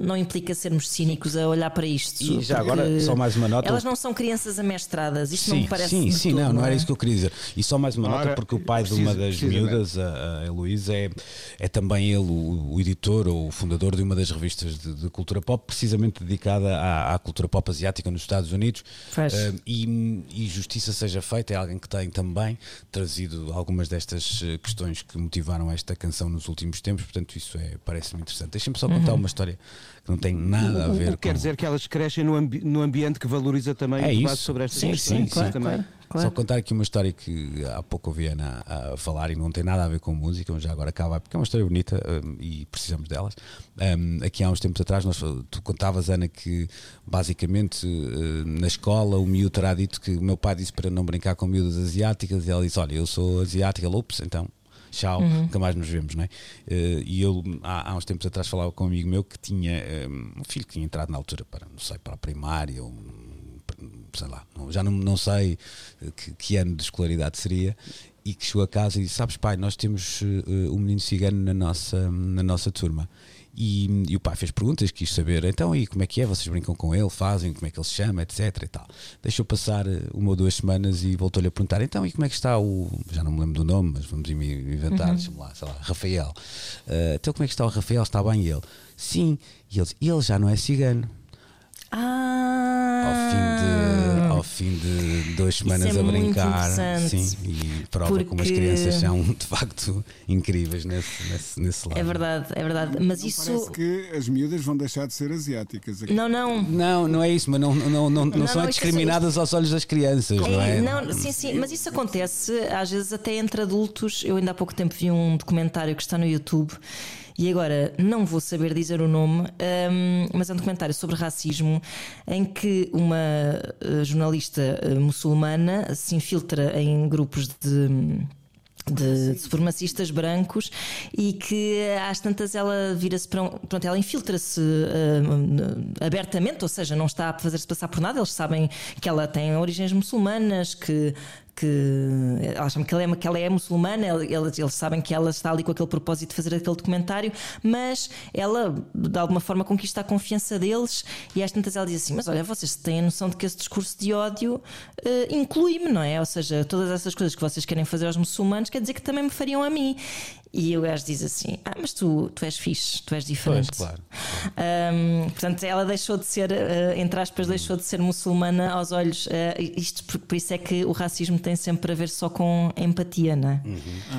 não implica sermos cínicos a olhar para isto. E já agora, só mais uma nota. Elas não são crianças amestradas, isto não sim, me parece. sim, sim, todo, não, não era é? isso que eu queria dizer. E só mais uma Ora, nota, porque o pai de uma preciso- das miúdas, a, a Heloísa, é, é também ele o, o editor ou o fundador de uma das revistas de, de cultura pop, precisamente dedicada à, à cultura pop asiática nos Estados Unidos. Eh, e, e justiça seja feita, é alguém que tem também trazido algumas destas eh, questões que motivaram esta canção nos últimos tempos, portanto, isso é, parece-me interessante. Deixem-me só contar uma história que não tem nada a O- o- ver o que quer com. dizer que elas crescem no, ambi- no ambiente que valoriza também É o debate isso. sobre estas Sim, questões. sim, Isso claro, também. claro, claro. Só contar aqui uma história que há pouco ouvi a Ana a falar e não tem nada a ver com música, mas já agora acaba, porque é uma história bonita hum, e precisamos delas. Hum, aqui há uns tempos atrás, nós, tu contavas, Ana, que basicamente hum, na escola o miúdo terá dito que o meu pai disse para não brincar com miúdas asiáticas e ela disse: Olha, eu sou asiática, ups, então. Tchau, nunca mais nos vemos, não é? Eh, e eu há, há uns tempos atrás falava com um amigo meu que tinha hum, um filho que tinha entrado na altura para, não sei, para a primária ou sei lá, já não, não sei eh, que, que ano de escolaridade seria, e que chegou a casa e disse: Sabes, pai, nós temos eh, um menino cigano na nossa, na nossa turma. E, e o pai fez perguntas, quis saber, então, e como é que é? Vocês brincam com ele, fazem, como é que ele se chama, etc. e tal. Deixou passar eh, uma ou duas semanas e voltou-lhe a perguntar: então, e como é que está o. Já não me lembro do nome, mas vamos inventar, deixa-me lá, sei lá, Rafael. Eh, então, como é que está o Rafael? Está bem? Ele: Sim. E ele, ele já não é cigano. Ah, Ao fim de, ao fim de duas semanas é a brincar, sim, e prova como as Porque- crianças são <laughs> de facto incríveis nesse, nesse, nesse lado. É verdade, é verdade. Mas Não isso. Parece que as miúdas vão deixar de ser asiáticas. Não, não. Não, não é isso, mas não, não, não, não, Não, são não, é discriminadas aos olhos das crianças, não é? É, não, sim, sim, mas isso acontece às vezes até entre adultos. Eu ainda há pouco tempo vi um documentário que está no YouTube e agora não vou saber dizer o nome, hum, mas é um documentário sobre racismo em que uma eh, jornalista eh, muçulmana se infiltra em grupos de de supremacistas brancos e que às tantas ela vira-se para um, pronto, ela infiltra-se ah, abertamente, ou seja, não está a fazer-se passar por nada, eles sabem que ela tem origens muçulmanas, que que acham que ela é, que ela é muçulmana, eles, eles sabem que ela está ali com aquele propósito de fazer aquele documentário, mas ela de alguma forma conquista a confiança deles e às tantas ela diz assim: Mas olha, vocês têm a noção de que esse discurso de ódio eh, inclui-me, não é? Ou seja, todas essas coisas que vocês querem fazer aos muçulmanos quer dizer que também me fariam a mim. E o gajo diz assim: Ah, mas tu, tu és fixe, tu és diferente. Pois, claro. Ahm, portanto, ela deixou de ser, eh, entre aspas, deixou de ser muçulmana aos olhos. eh, isto por, por isso é que o racismo tem sempre a ver só com empatia, não é?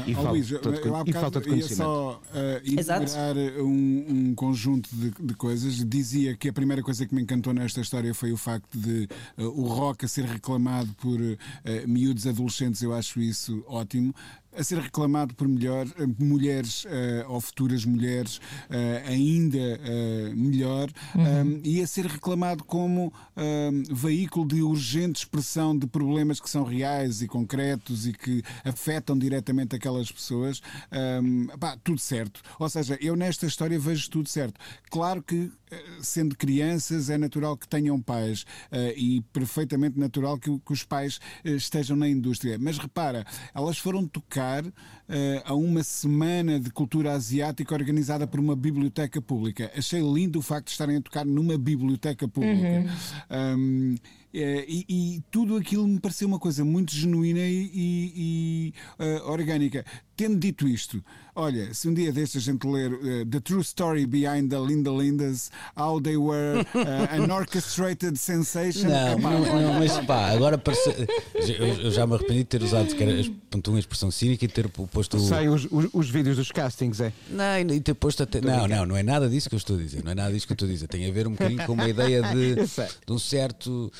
E Ó, falta Luís, de- eu e falta de ia conhecimento. só uh, Exato. integrar um, um conjunto de, de coisas. Dizia que a primeira coisa que me encantou nesta história foi o facto de uh, o rock a ser reclamado por uh, miúdos adolescentes. Eu acho isso ótimo. A ser reclamado por melhor, uh, mulheres uh, ou futuras mulheres, uh, ainda uh, melhor, um, e a ser reclamado como um, veículo de urgente expressão de problemas que são reais e concretos e que afetam diretamente aquelas pessoas. Um, pá, tudo certo. Ou seja, eu nesta história vejo tudo certo. Claro que, eh, sendo crianças, é natural que tenham pais eh, e perfeitamente natural que, que os pais eh, estejam na indústria. Mas repara, elas foram tocar eh, a uma semana de cultura asiática organizada por uma biblioteca pública. Achei lindo o facto de estarem a tocar numa biblioteca pública. Um, Eh, e, e tudo aquilo me pareceu uma coisa muito genuína e, e- e, eh, orgânica. Tendo dito isto, olha, se um dia deste a gente ler eh, The True Story Behind the Linda Lindas, How They Were eh, an Orchestrated Sensation. Não, não, mas pá, agora parece. Eu, eu já me arrependi de ter usado sequer a pontua expressão cínica e ter posto. Saem os, os, os vídeos dos castings, é? Não, e ter posto até. Não, não, não é nada disso que eu estou a dizer. Não é nada disso que eu estou a dizer. Tem a ver um bocadinho com uma ideia de, <laughs> de um certo.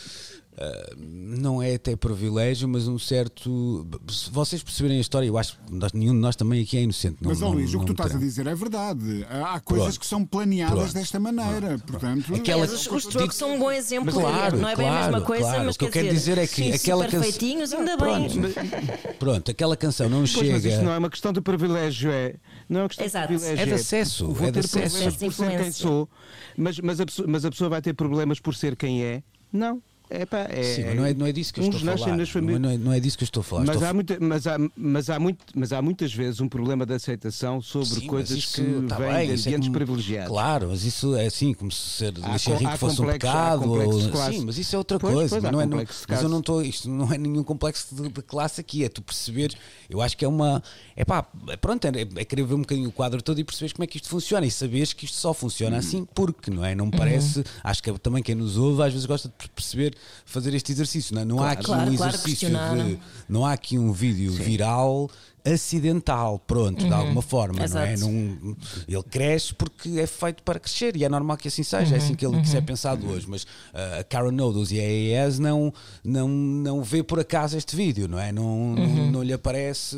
Ah, não é até privilégio, mas um certo. Se vocês perceberem a história, eu acho que nós- nenhum de nós também aqui é inocente. Não, Mas, não- Luís, o que tu estás a dizer é verdade. Há coisas Pronto. que são planeadas Pronto. desta maneira. Portanto, Aquela- os, os trocos são um bom exemplo. Mas claro, não é bem a claro, mesma coisa, claro. mas O que eu quer quero dizer é que sim, aquela super canção- ainda bem. Pronto, pronto, aquela canção não Pois, mas chega. isso não é uma questão de privilégio, é. Não é uma questão Exato. de privilégio. É de acesso, Vou é de ter acesso. problemas por ser quem sou, mas, mas, a pessoa, mas a pessoa vai ter problemas por ser quem é? Não. É, é, Sim, mas não é, não é disso que eu estou a falar. nas Não é, famílias. não é- não é disso que eu estou a falar. Mas Estou a há, muita, mas, há, mas, há muito, mas há muitas vezes um problema de aceitação sobre Sim, coisas isso que tá vêm bem, de é ambientes como- privilegiados. Claro, mas isso é assim, como se ser Há com- há fosse um pecado. ou-. Sim, mas isso é outra Pois, coisa. pois, mas não é, não, mas eu não estou. Isto não é nenhum complexo de, de classe aqui. É tu perceberes. Eu acho que é uma. É pá, pronto, é, é querer ver um bocadinho o quadro todo e perceberes como é que isto funciona e saberes que isto só funciona assim porque, não é? Não me parece. Acho que também quem nos ouve às vezes gosta de perceber fazer este exercício. Não, é? não há aqui Claro, um claro, exercício questionar. de. Não há aqui um vídeo viral acidental, pronto, de alguma forma, não é? Exato. Não- ele cresce porque é feito para crescer e é normal que assim seja, é assim que, ele, isso é pensado hoje. Mas uh, a Karen Noodles e a AES não, não, não vê por acaso este vídeo, não é? Não, não, não lhe aparece.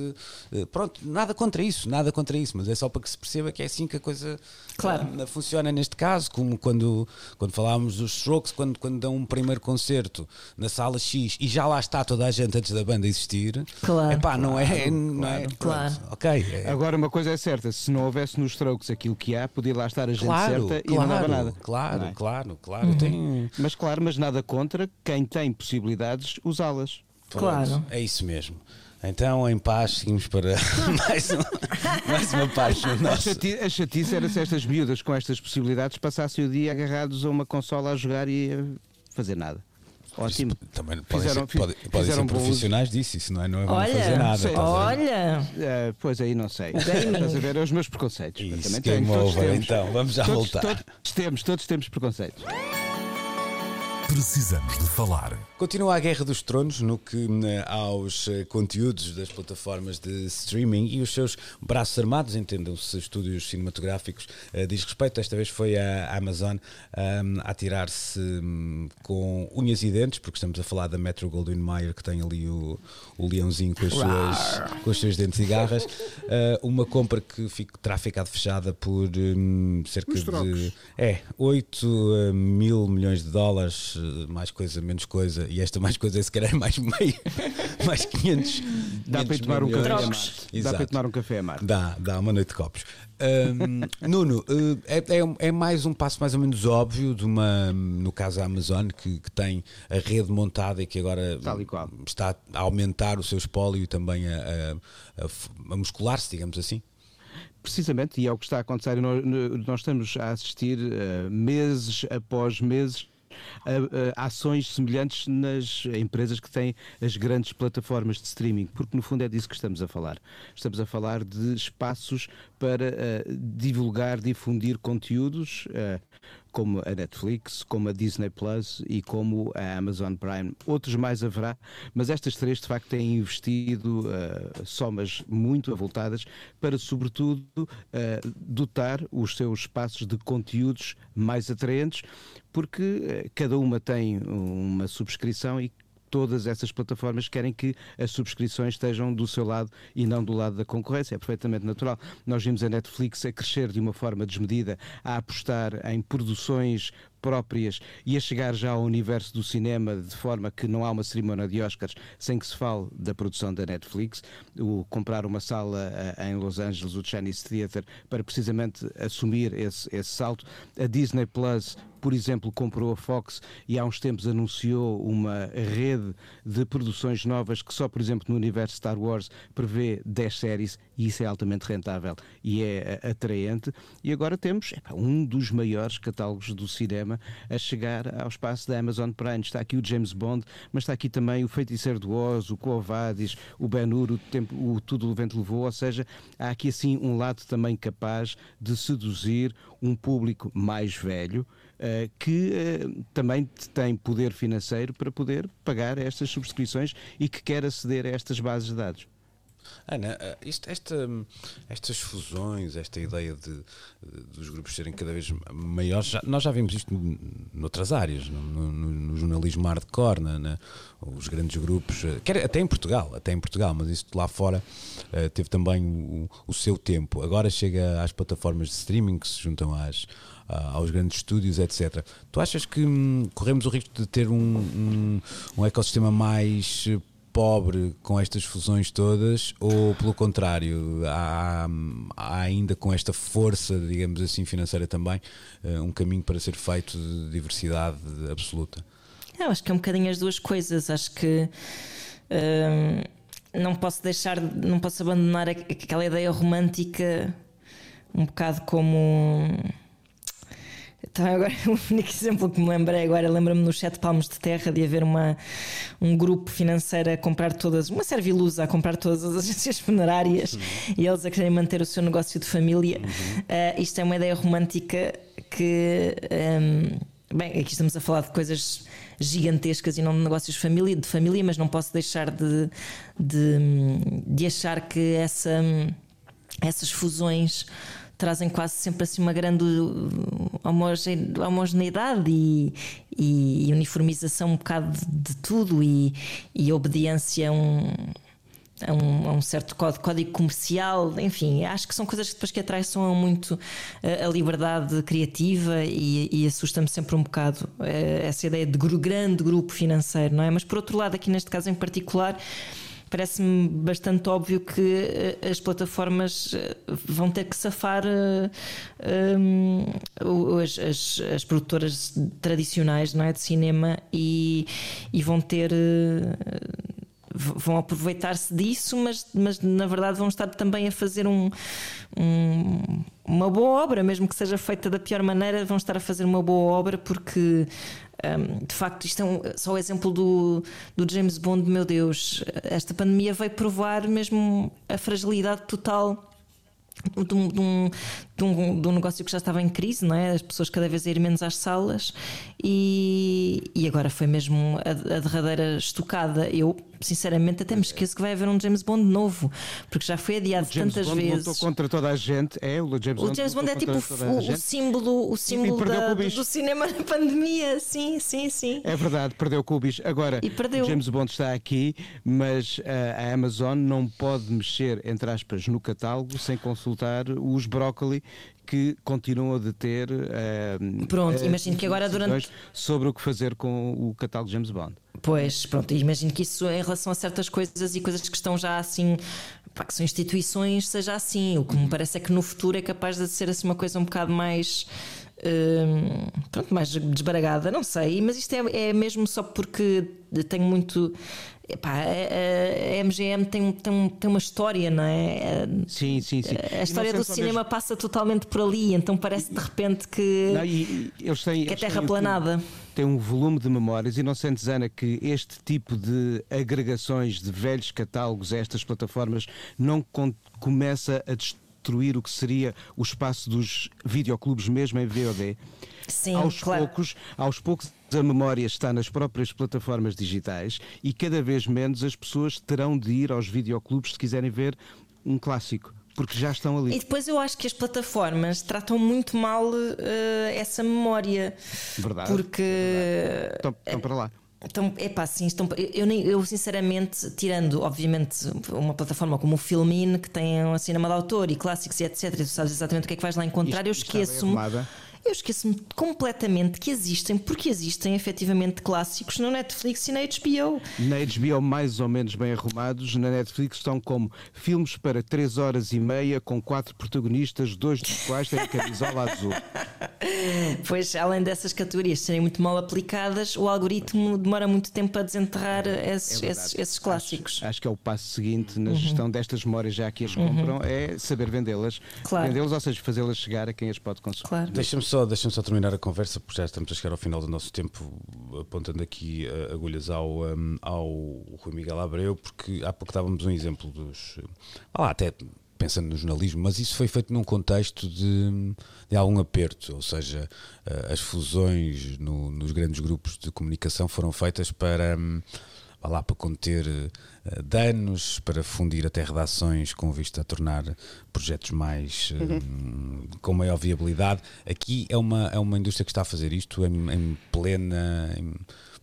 uh, pronto, nada contra isso, nada contra isso, mas é só para que se perceba que é assim que a coisa Claro. uh, funciona neste caso, como quando, quando falávamos dos Strokes, quando, quando dão um primeiro concerto na sala X e já lá está toda a gente antes da banda existir. Claro. Epá, não é. Não é pronto, Claro. Ok. é- Agora, uma coisa é certa: se não houvesse nos strokes aquilo que há, podia lá estar a gente Claro, certa e não dava claro, nada. claro, Não é? claro, claro. Eu tenho- Mas claro, mas nada contra quem tem possibilidades usá-las. Claro. É isso mesmo. Então, em paz, seguimos para <laughs> mais, um- mais uma página A nossa. chati- a chatice era se estas miúdas com estas possibilidades passassem o dia agarrados a uma consola a jogar e a fazer nada. Ótimo. Também podem Fizeram- ser, podem, podem ser fizeram bom uso. profissionais disso, isso não é, não é vão Olha, fazer nada. sei. olha. Eh, pois aí não sei. Estás a ver? É os meus preconceitos. Isso, também game tenho, todos over, temos. então, vamos já todos, voltar. Todos temos, todos temos preconceitos. Precisamos de falar. Continua a guerra dos tronos no que eh, aos eh, conteúdos das plataformas de streaming e os seus braços armados, entendam-se estúdios cinematográficos, eh, diz respeito. Desta vez foi a Amazon ahm, a tirar-se hum, com unhas e dentes, porque estamos a falar da Metro Goldwyn Mayer que tem ali o, o leãozinho com as, suas, com os seus dentes e garras. Eh, uma compra que fico- terá ficado fechada por hum, cerca de é, 8 mil milhões de dólares, mais coisa, menos coisa, e esta mais coisa é se calhar mais meio, <laughs> mais 500. Dá para 500 ir tomar um café a mar. Dá para tomar um café a mar. Dá, dá uma noite de copos. Hum, <laughs> Nuno, eh, é, é- é mais um passo mais ou menos óbvio de uma, no caso a Amazon, que, que tem a rede montada e que agora está a aumentar o seu espólio e também a, a- a muscular-se, digamos assim. Precisamente, e é o que está a acontecer. Nós, nós estamos a assistir eh, meses após meses ações semelhantes nas empresas que têm as grandes plataformas de streaming, porque no fundo é disso que estamos a falar. Estamos a falar de espaços para eh, divulgar, difundir conteúdos. Como a Netflix, como a Disney Plus e como a Amazon Prime. Outros mais haverá, mas estas três de facto têm investido eh, somas muito avultadas para, sobretudo, eh, dotar os seus espaços de conteúdos mais atraentes, porque eh, cada uma tem uma subscrição e todas essas plataformas querem que as subscrições estejam do seu lado e não do lado da concorrência. É perfeitamente natural. Nós vimos a Netflix a crescer de uma forma desmedida, a apostar em produções próprias e a chegar já ao universo do cinema de forma que não há uma cerimónia de Oscars sem que se fale da produção da Netflix. O comprar uma sala eh, em Los Angeles, o Chinese Theatre, para precisamente assumir esse, esse salto. A Disney Plus por exemplo, comprou a Fox e há uns tempos anunciou uma rede de produções novas que só, por exemplo, no universo Star Wars prevê 10 séries e isso é altamente rentável e é eh, atraente. E agora temos epá, um dos maiores catálogos do cinema a chegar ao espaço da Amazon Prime. Está aqui o James Bond, mas está aqui também o Feiticeiro do Oz, o Coavadis, o Ben-Hur, o, tempo, o Tudo o Vento Levou, ou seja, há aqui assim um lado também capaz de seduzir um público mais velho, Uh, que uh, também tem poder financeiro para poder pagar estas subscrições e que quer aceder a estas bases de dados. Ana, eh, isto, esta, estas fusões, esta ideia de, de, dos grupos serem cada vez maiores, já, nós já vimos isto noutras áreas, no, no, no jornalismo hardcore, na, na, os grandes grupos, eh, quer, até em Portugal, até em Portugal, mas isso lá fora uh, teve também o, o, seu tempo. Agora chega às plataformas de streaming que se juntam às, aos grandes estúdios, etc. Tu achas que hum, corremos o risco de ter um, um, um ecossistema mais pobre com estas fusões todas ou pelo contrário há, há, ainda com esta força digamos assim financeira também eh, um caminho para ser feito de diversidade absoluta? Eu acho que é um bocadinho as duas coisas. Acho que hum, não posso deixar não posso abandonar aquela ideia romântica um bocado como então, agora, <laughs> o único exemplo que me lembrei agora, lembra-me nos Sete Palmos de Terra de haver uma, um grupo financeiro a comprar todas, uma servilusa a comprar todas as <laughs> agências funerárias uhum. e eles a quererem manter o seu negócio de família. Uhum. Uh, isto é uma ideia romântica que. Um, bem, aqui estamos a falar de coisas gigantescas e não de negócios de família, de família mas não posso deixar de, de, de achar que essa, essas fusões trazem quase sempre assim uma grande homogeneidade e, e, uniformização um bocado de, tudo e, e obediência a um, a um, a um, certo código, comercial, enfim, acho que são coisas que depois que atraiçam muito a, a liberdade criativa e, e assusta-me sempre um bocado eh, essa ideia de grande grupo financeiro, não é? Mas por outro lado, aqui neste caso em particular parece-me bastante óbvio que eh, as plataformas eh, vão ter que safar eh, um, as, as, as, produtoras tradicionais não é, de cinema e, e vão ter. Vão aproveitar-se disso, mas, mas na verdade vão estar também a fazer um, um, uma boa obra, mesmo que seja feita da pior maneira, vão estar a fazer uma boa obra porque um, de facto, isto é um, só o exemplo do, do James Bond, meu Deus, esta pandemia veio provar mesmo a fragilidade total de um, de, um, de, um, de um, negócio que já estava em crise, não é? As pessoas cada vez a ir menos às salas e, e agora foi mesmo a, a derradeira estocada. Eu, sinceramente, até me esqueço que vai haver um James Bond novo, porque já foi adiado tantas Bond vezes. Lutou contra toda a gente, é o James Bond. O James Bond é tipo o, o, símbolo, o símbolo da, do cinema na pandemia, sim, sim, sim. É verdade, perdeu com o bicho. Agora, o James Bond está aqui, mas uh, a Amazon não pode mexer, entre aspas, no catálogo sem consultar os brócoli que continuam a deter. Uh, Pronto, uh, imagino que agora durante. Sobre o que fazer com o catálogo James Bond. Pois, pronto, imagino que isso em relação a certas coisas e coisas que estão já assim, pá, que são instituições, seja assim. O que me parece é que no futuro é capaz de ser assim uma coisa um bocado mais. Uh, pronto, mais desbaragada, não sei, mas isto é, é mesmo só porque tenho muito Epá, a, a, MGM tem, tem, tem uma história, não é? Sim, sim, sim. A história do cinema mesmo... passa totalmente por ali, então parece de repente que, não, e, eles têm, que é terra planada. Tem um volume de memórias e não sentes, Ana, que este tipo de agregações de velhos catálogos a estas plataformas não com, começa a destruir o que seria o espaço dos videoclubes mesmo em VOD? Sim, aos claro. poucos, aos poucos a memória está nas próprias plataformas digitais e cada vez menos as pessoas terão de ir aos videoclubes se quiserem ver um clássico porque já estão ali. E depois eu acho que as plataformas tratam muito mal uh, essa memória. Verdade. Porque. Verdade. Estão, estão para lá. Então, é pá, sim, estão, eu, nem, eu sinceramente, tirando, obviamente, uma plataforma como o Filmin, que tem um cinema de autor e clássicos e etc., e tu sabes exatamente o que é que vais lá encontrar, isto, eu esqueço-me eu esqueço-me completamente que existem, porque existem efetivamente clássicos no Netflix e na HBO. Na HBO, mais ou menos bem arrumados, na Netflix estão como filmes para 3 horas e meia, com quatro protagonistas, dois dos quais têm camisola azul. <laughs> Pois, além dessas categorias serem muito mal aplicadas, o algoritmo demora muito tempo a desenterrar esses, é esses, esses, clássicos. Acho, acho, que é o passo seguinte na uhum. gestão destas memórias, já que as compram, uhum. é saber vendê-las. Claro. Vendê-las, ou seja, fazê-las chegar a quem as pode consumir. Claro. Deixa-me só só, deixa só terminar a conversa, porque já estamos a chegar ao final do nosso tempo, apontando aqui uh, agulhas ao, um, ao Rui Miguel Abreu, porque há pouco dávamos um exemplo dos. Ah, até pensando no jornalismo, mas isso foi feito num contexto de, de algum aperto, ou seja, uh, as fusões no, nos grandes grupos de comunicação foram feitas para. Um, lá para conter uh, danos, para fundir até redações com vista a tornar projetos mais uh, <laughs> uhum. com maior viabilidade. Aqui é uma, é uma indústria que está a fazer isto em, em plena em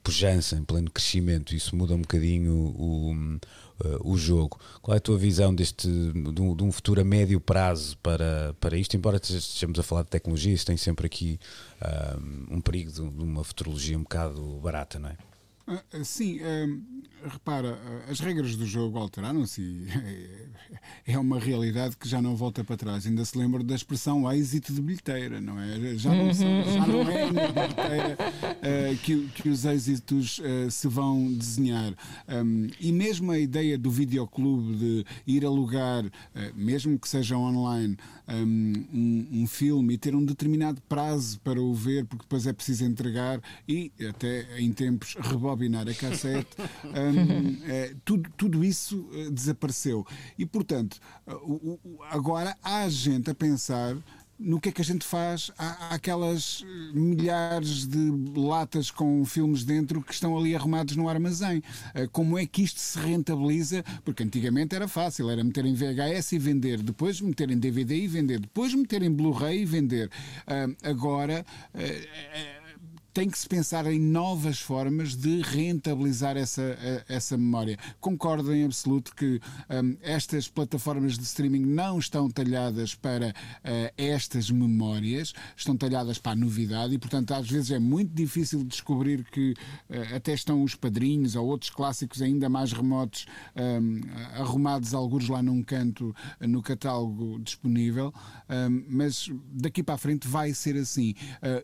pujança, em pleno crescimento. Isso muda um bocadinho o, uh, o jogo. Qual é a tua visão deste de um, de um, futuro a médio prazo para, para isto? Embora estejamos a falar de tecnologia, isso tem sempre aqui um perigo de uma futurologia um bocado barata, não é? Ah, ah, sim, ah, repara, as regras do jogo alteraram-se <laughs> é uma realidade que já não volta para trás. Ainda se lembra da expressão êxito de bilheteira, não é? Já não, são, <laughs> já não é na bilheteira que, que os êxitos se vão desenhar. e mesmo a ideia do videoclube de ir alugar, mesmo que seja online, um, um, filme e ter um determinado prazo para o ver, porque depois é preciso entregar e até em tempos rebobinar a cassete, é, tudo, tudo isso uh, desapareceu. E portanto, uh, agora há gente a pensar no que é que a gente faz há aquelas eh, milhares de latas com filmes dentro que estão ali arrumados no armazém. Eh, como é que isto se rentabiliza? Porque antigamente era fácil, era meter em VHS e vender, depois meter em DVD e vender, depois meter em Blu-ray e vender. Eh, agora tem que se pensar em novas formas de rentabilizar essa, essa memória. Concordo em absoluto que um, estas plataformas de streaming não estão talhadas para uh, estas memórias, estão talhadas para a novidade e, portanto, às vezes é muito difícil descobrir que uh, até estão os padrinhos ou outros clássicos ainda mais remotos um, arrumados alguns lá num canto uh, no catálogo disponível, um, mas daqui para a frente vai ser assim.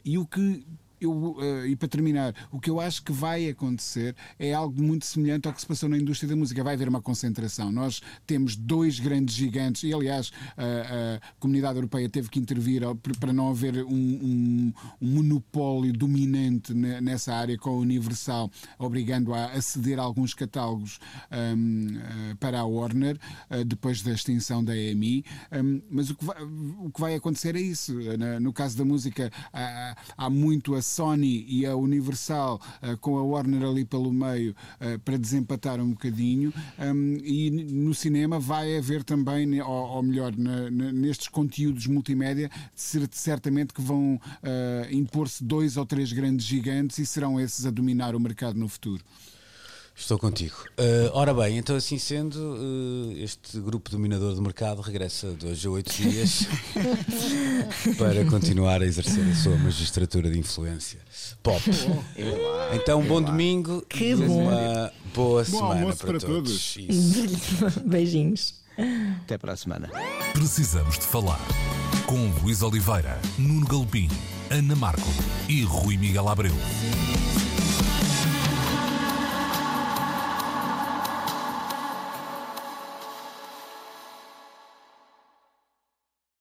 e o que eu, uh, e para terminar, o que eu acho que vai acontecer é algo muito semelhante ao que se passou na indústria da música. Vai haver uma concentração. Nós temos dois grandes gigantes, e aliás, a, a comunidade europeia teve que intervir para não haver um, um, um monopólio dominante nessa área com a Universal, obrigando a aceder a alguns catálogos um, eh, para a Warner, uh, depois da extinção da EMI. Um, mas o que, vai, o que vai acontecer é isso. no caso da música, há, há muito a Sony e a Universal uh, com a Warner ali pelo meio uh, para desempatar um bocadinho um, e no cinema vai haver também, ou, ou melhor, na, na, nestes conteúdos multimédia, certamente que vão uh, impor-se dois ou três grandes gigantes e serão esses a dominar o mercado no futuro. Estou contigo. Uh, ora bem, então assim sendo, uh, este grupo dominador do mercado regressa de hoje a oito dias <laughs> para continuar a exercer a sua magistratura de influência. Pop. Então, um bom domingo que e bom. uma boa semana para, para, todos. todos. <laughs> Beijinhos. Até para a semana. Precisamos de falar com Luís Oliveira, Nuno Galpim, Ana Marco e Rui Miguel Abreu.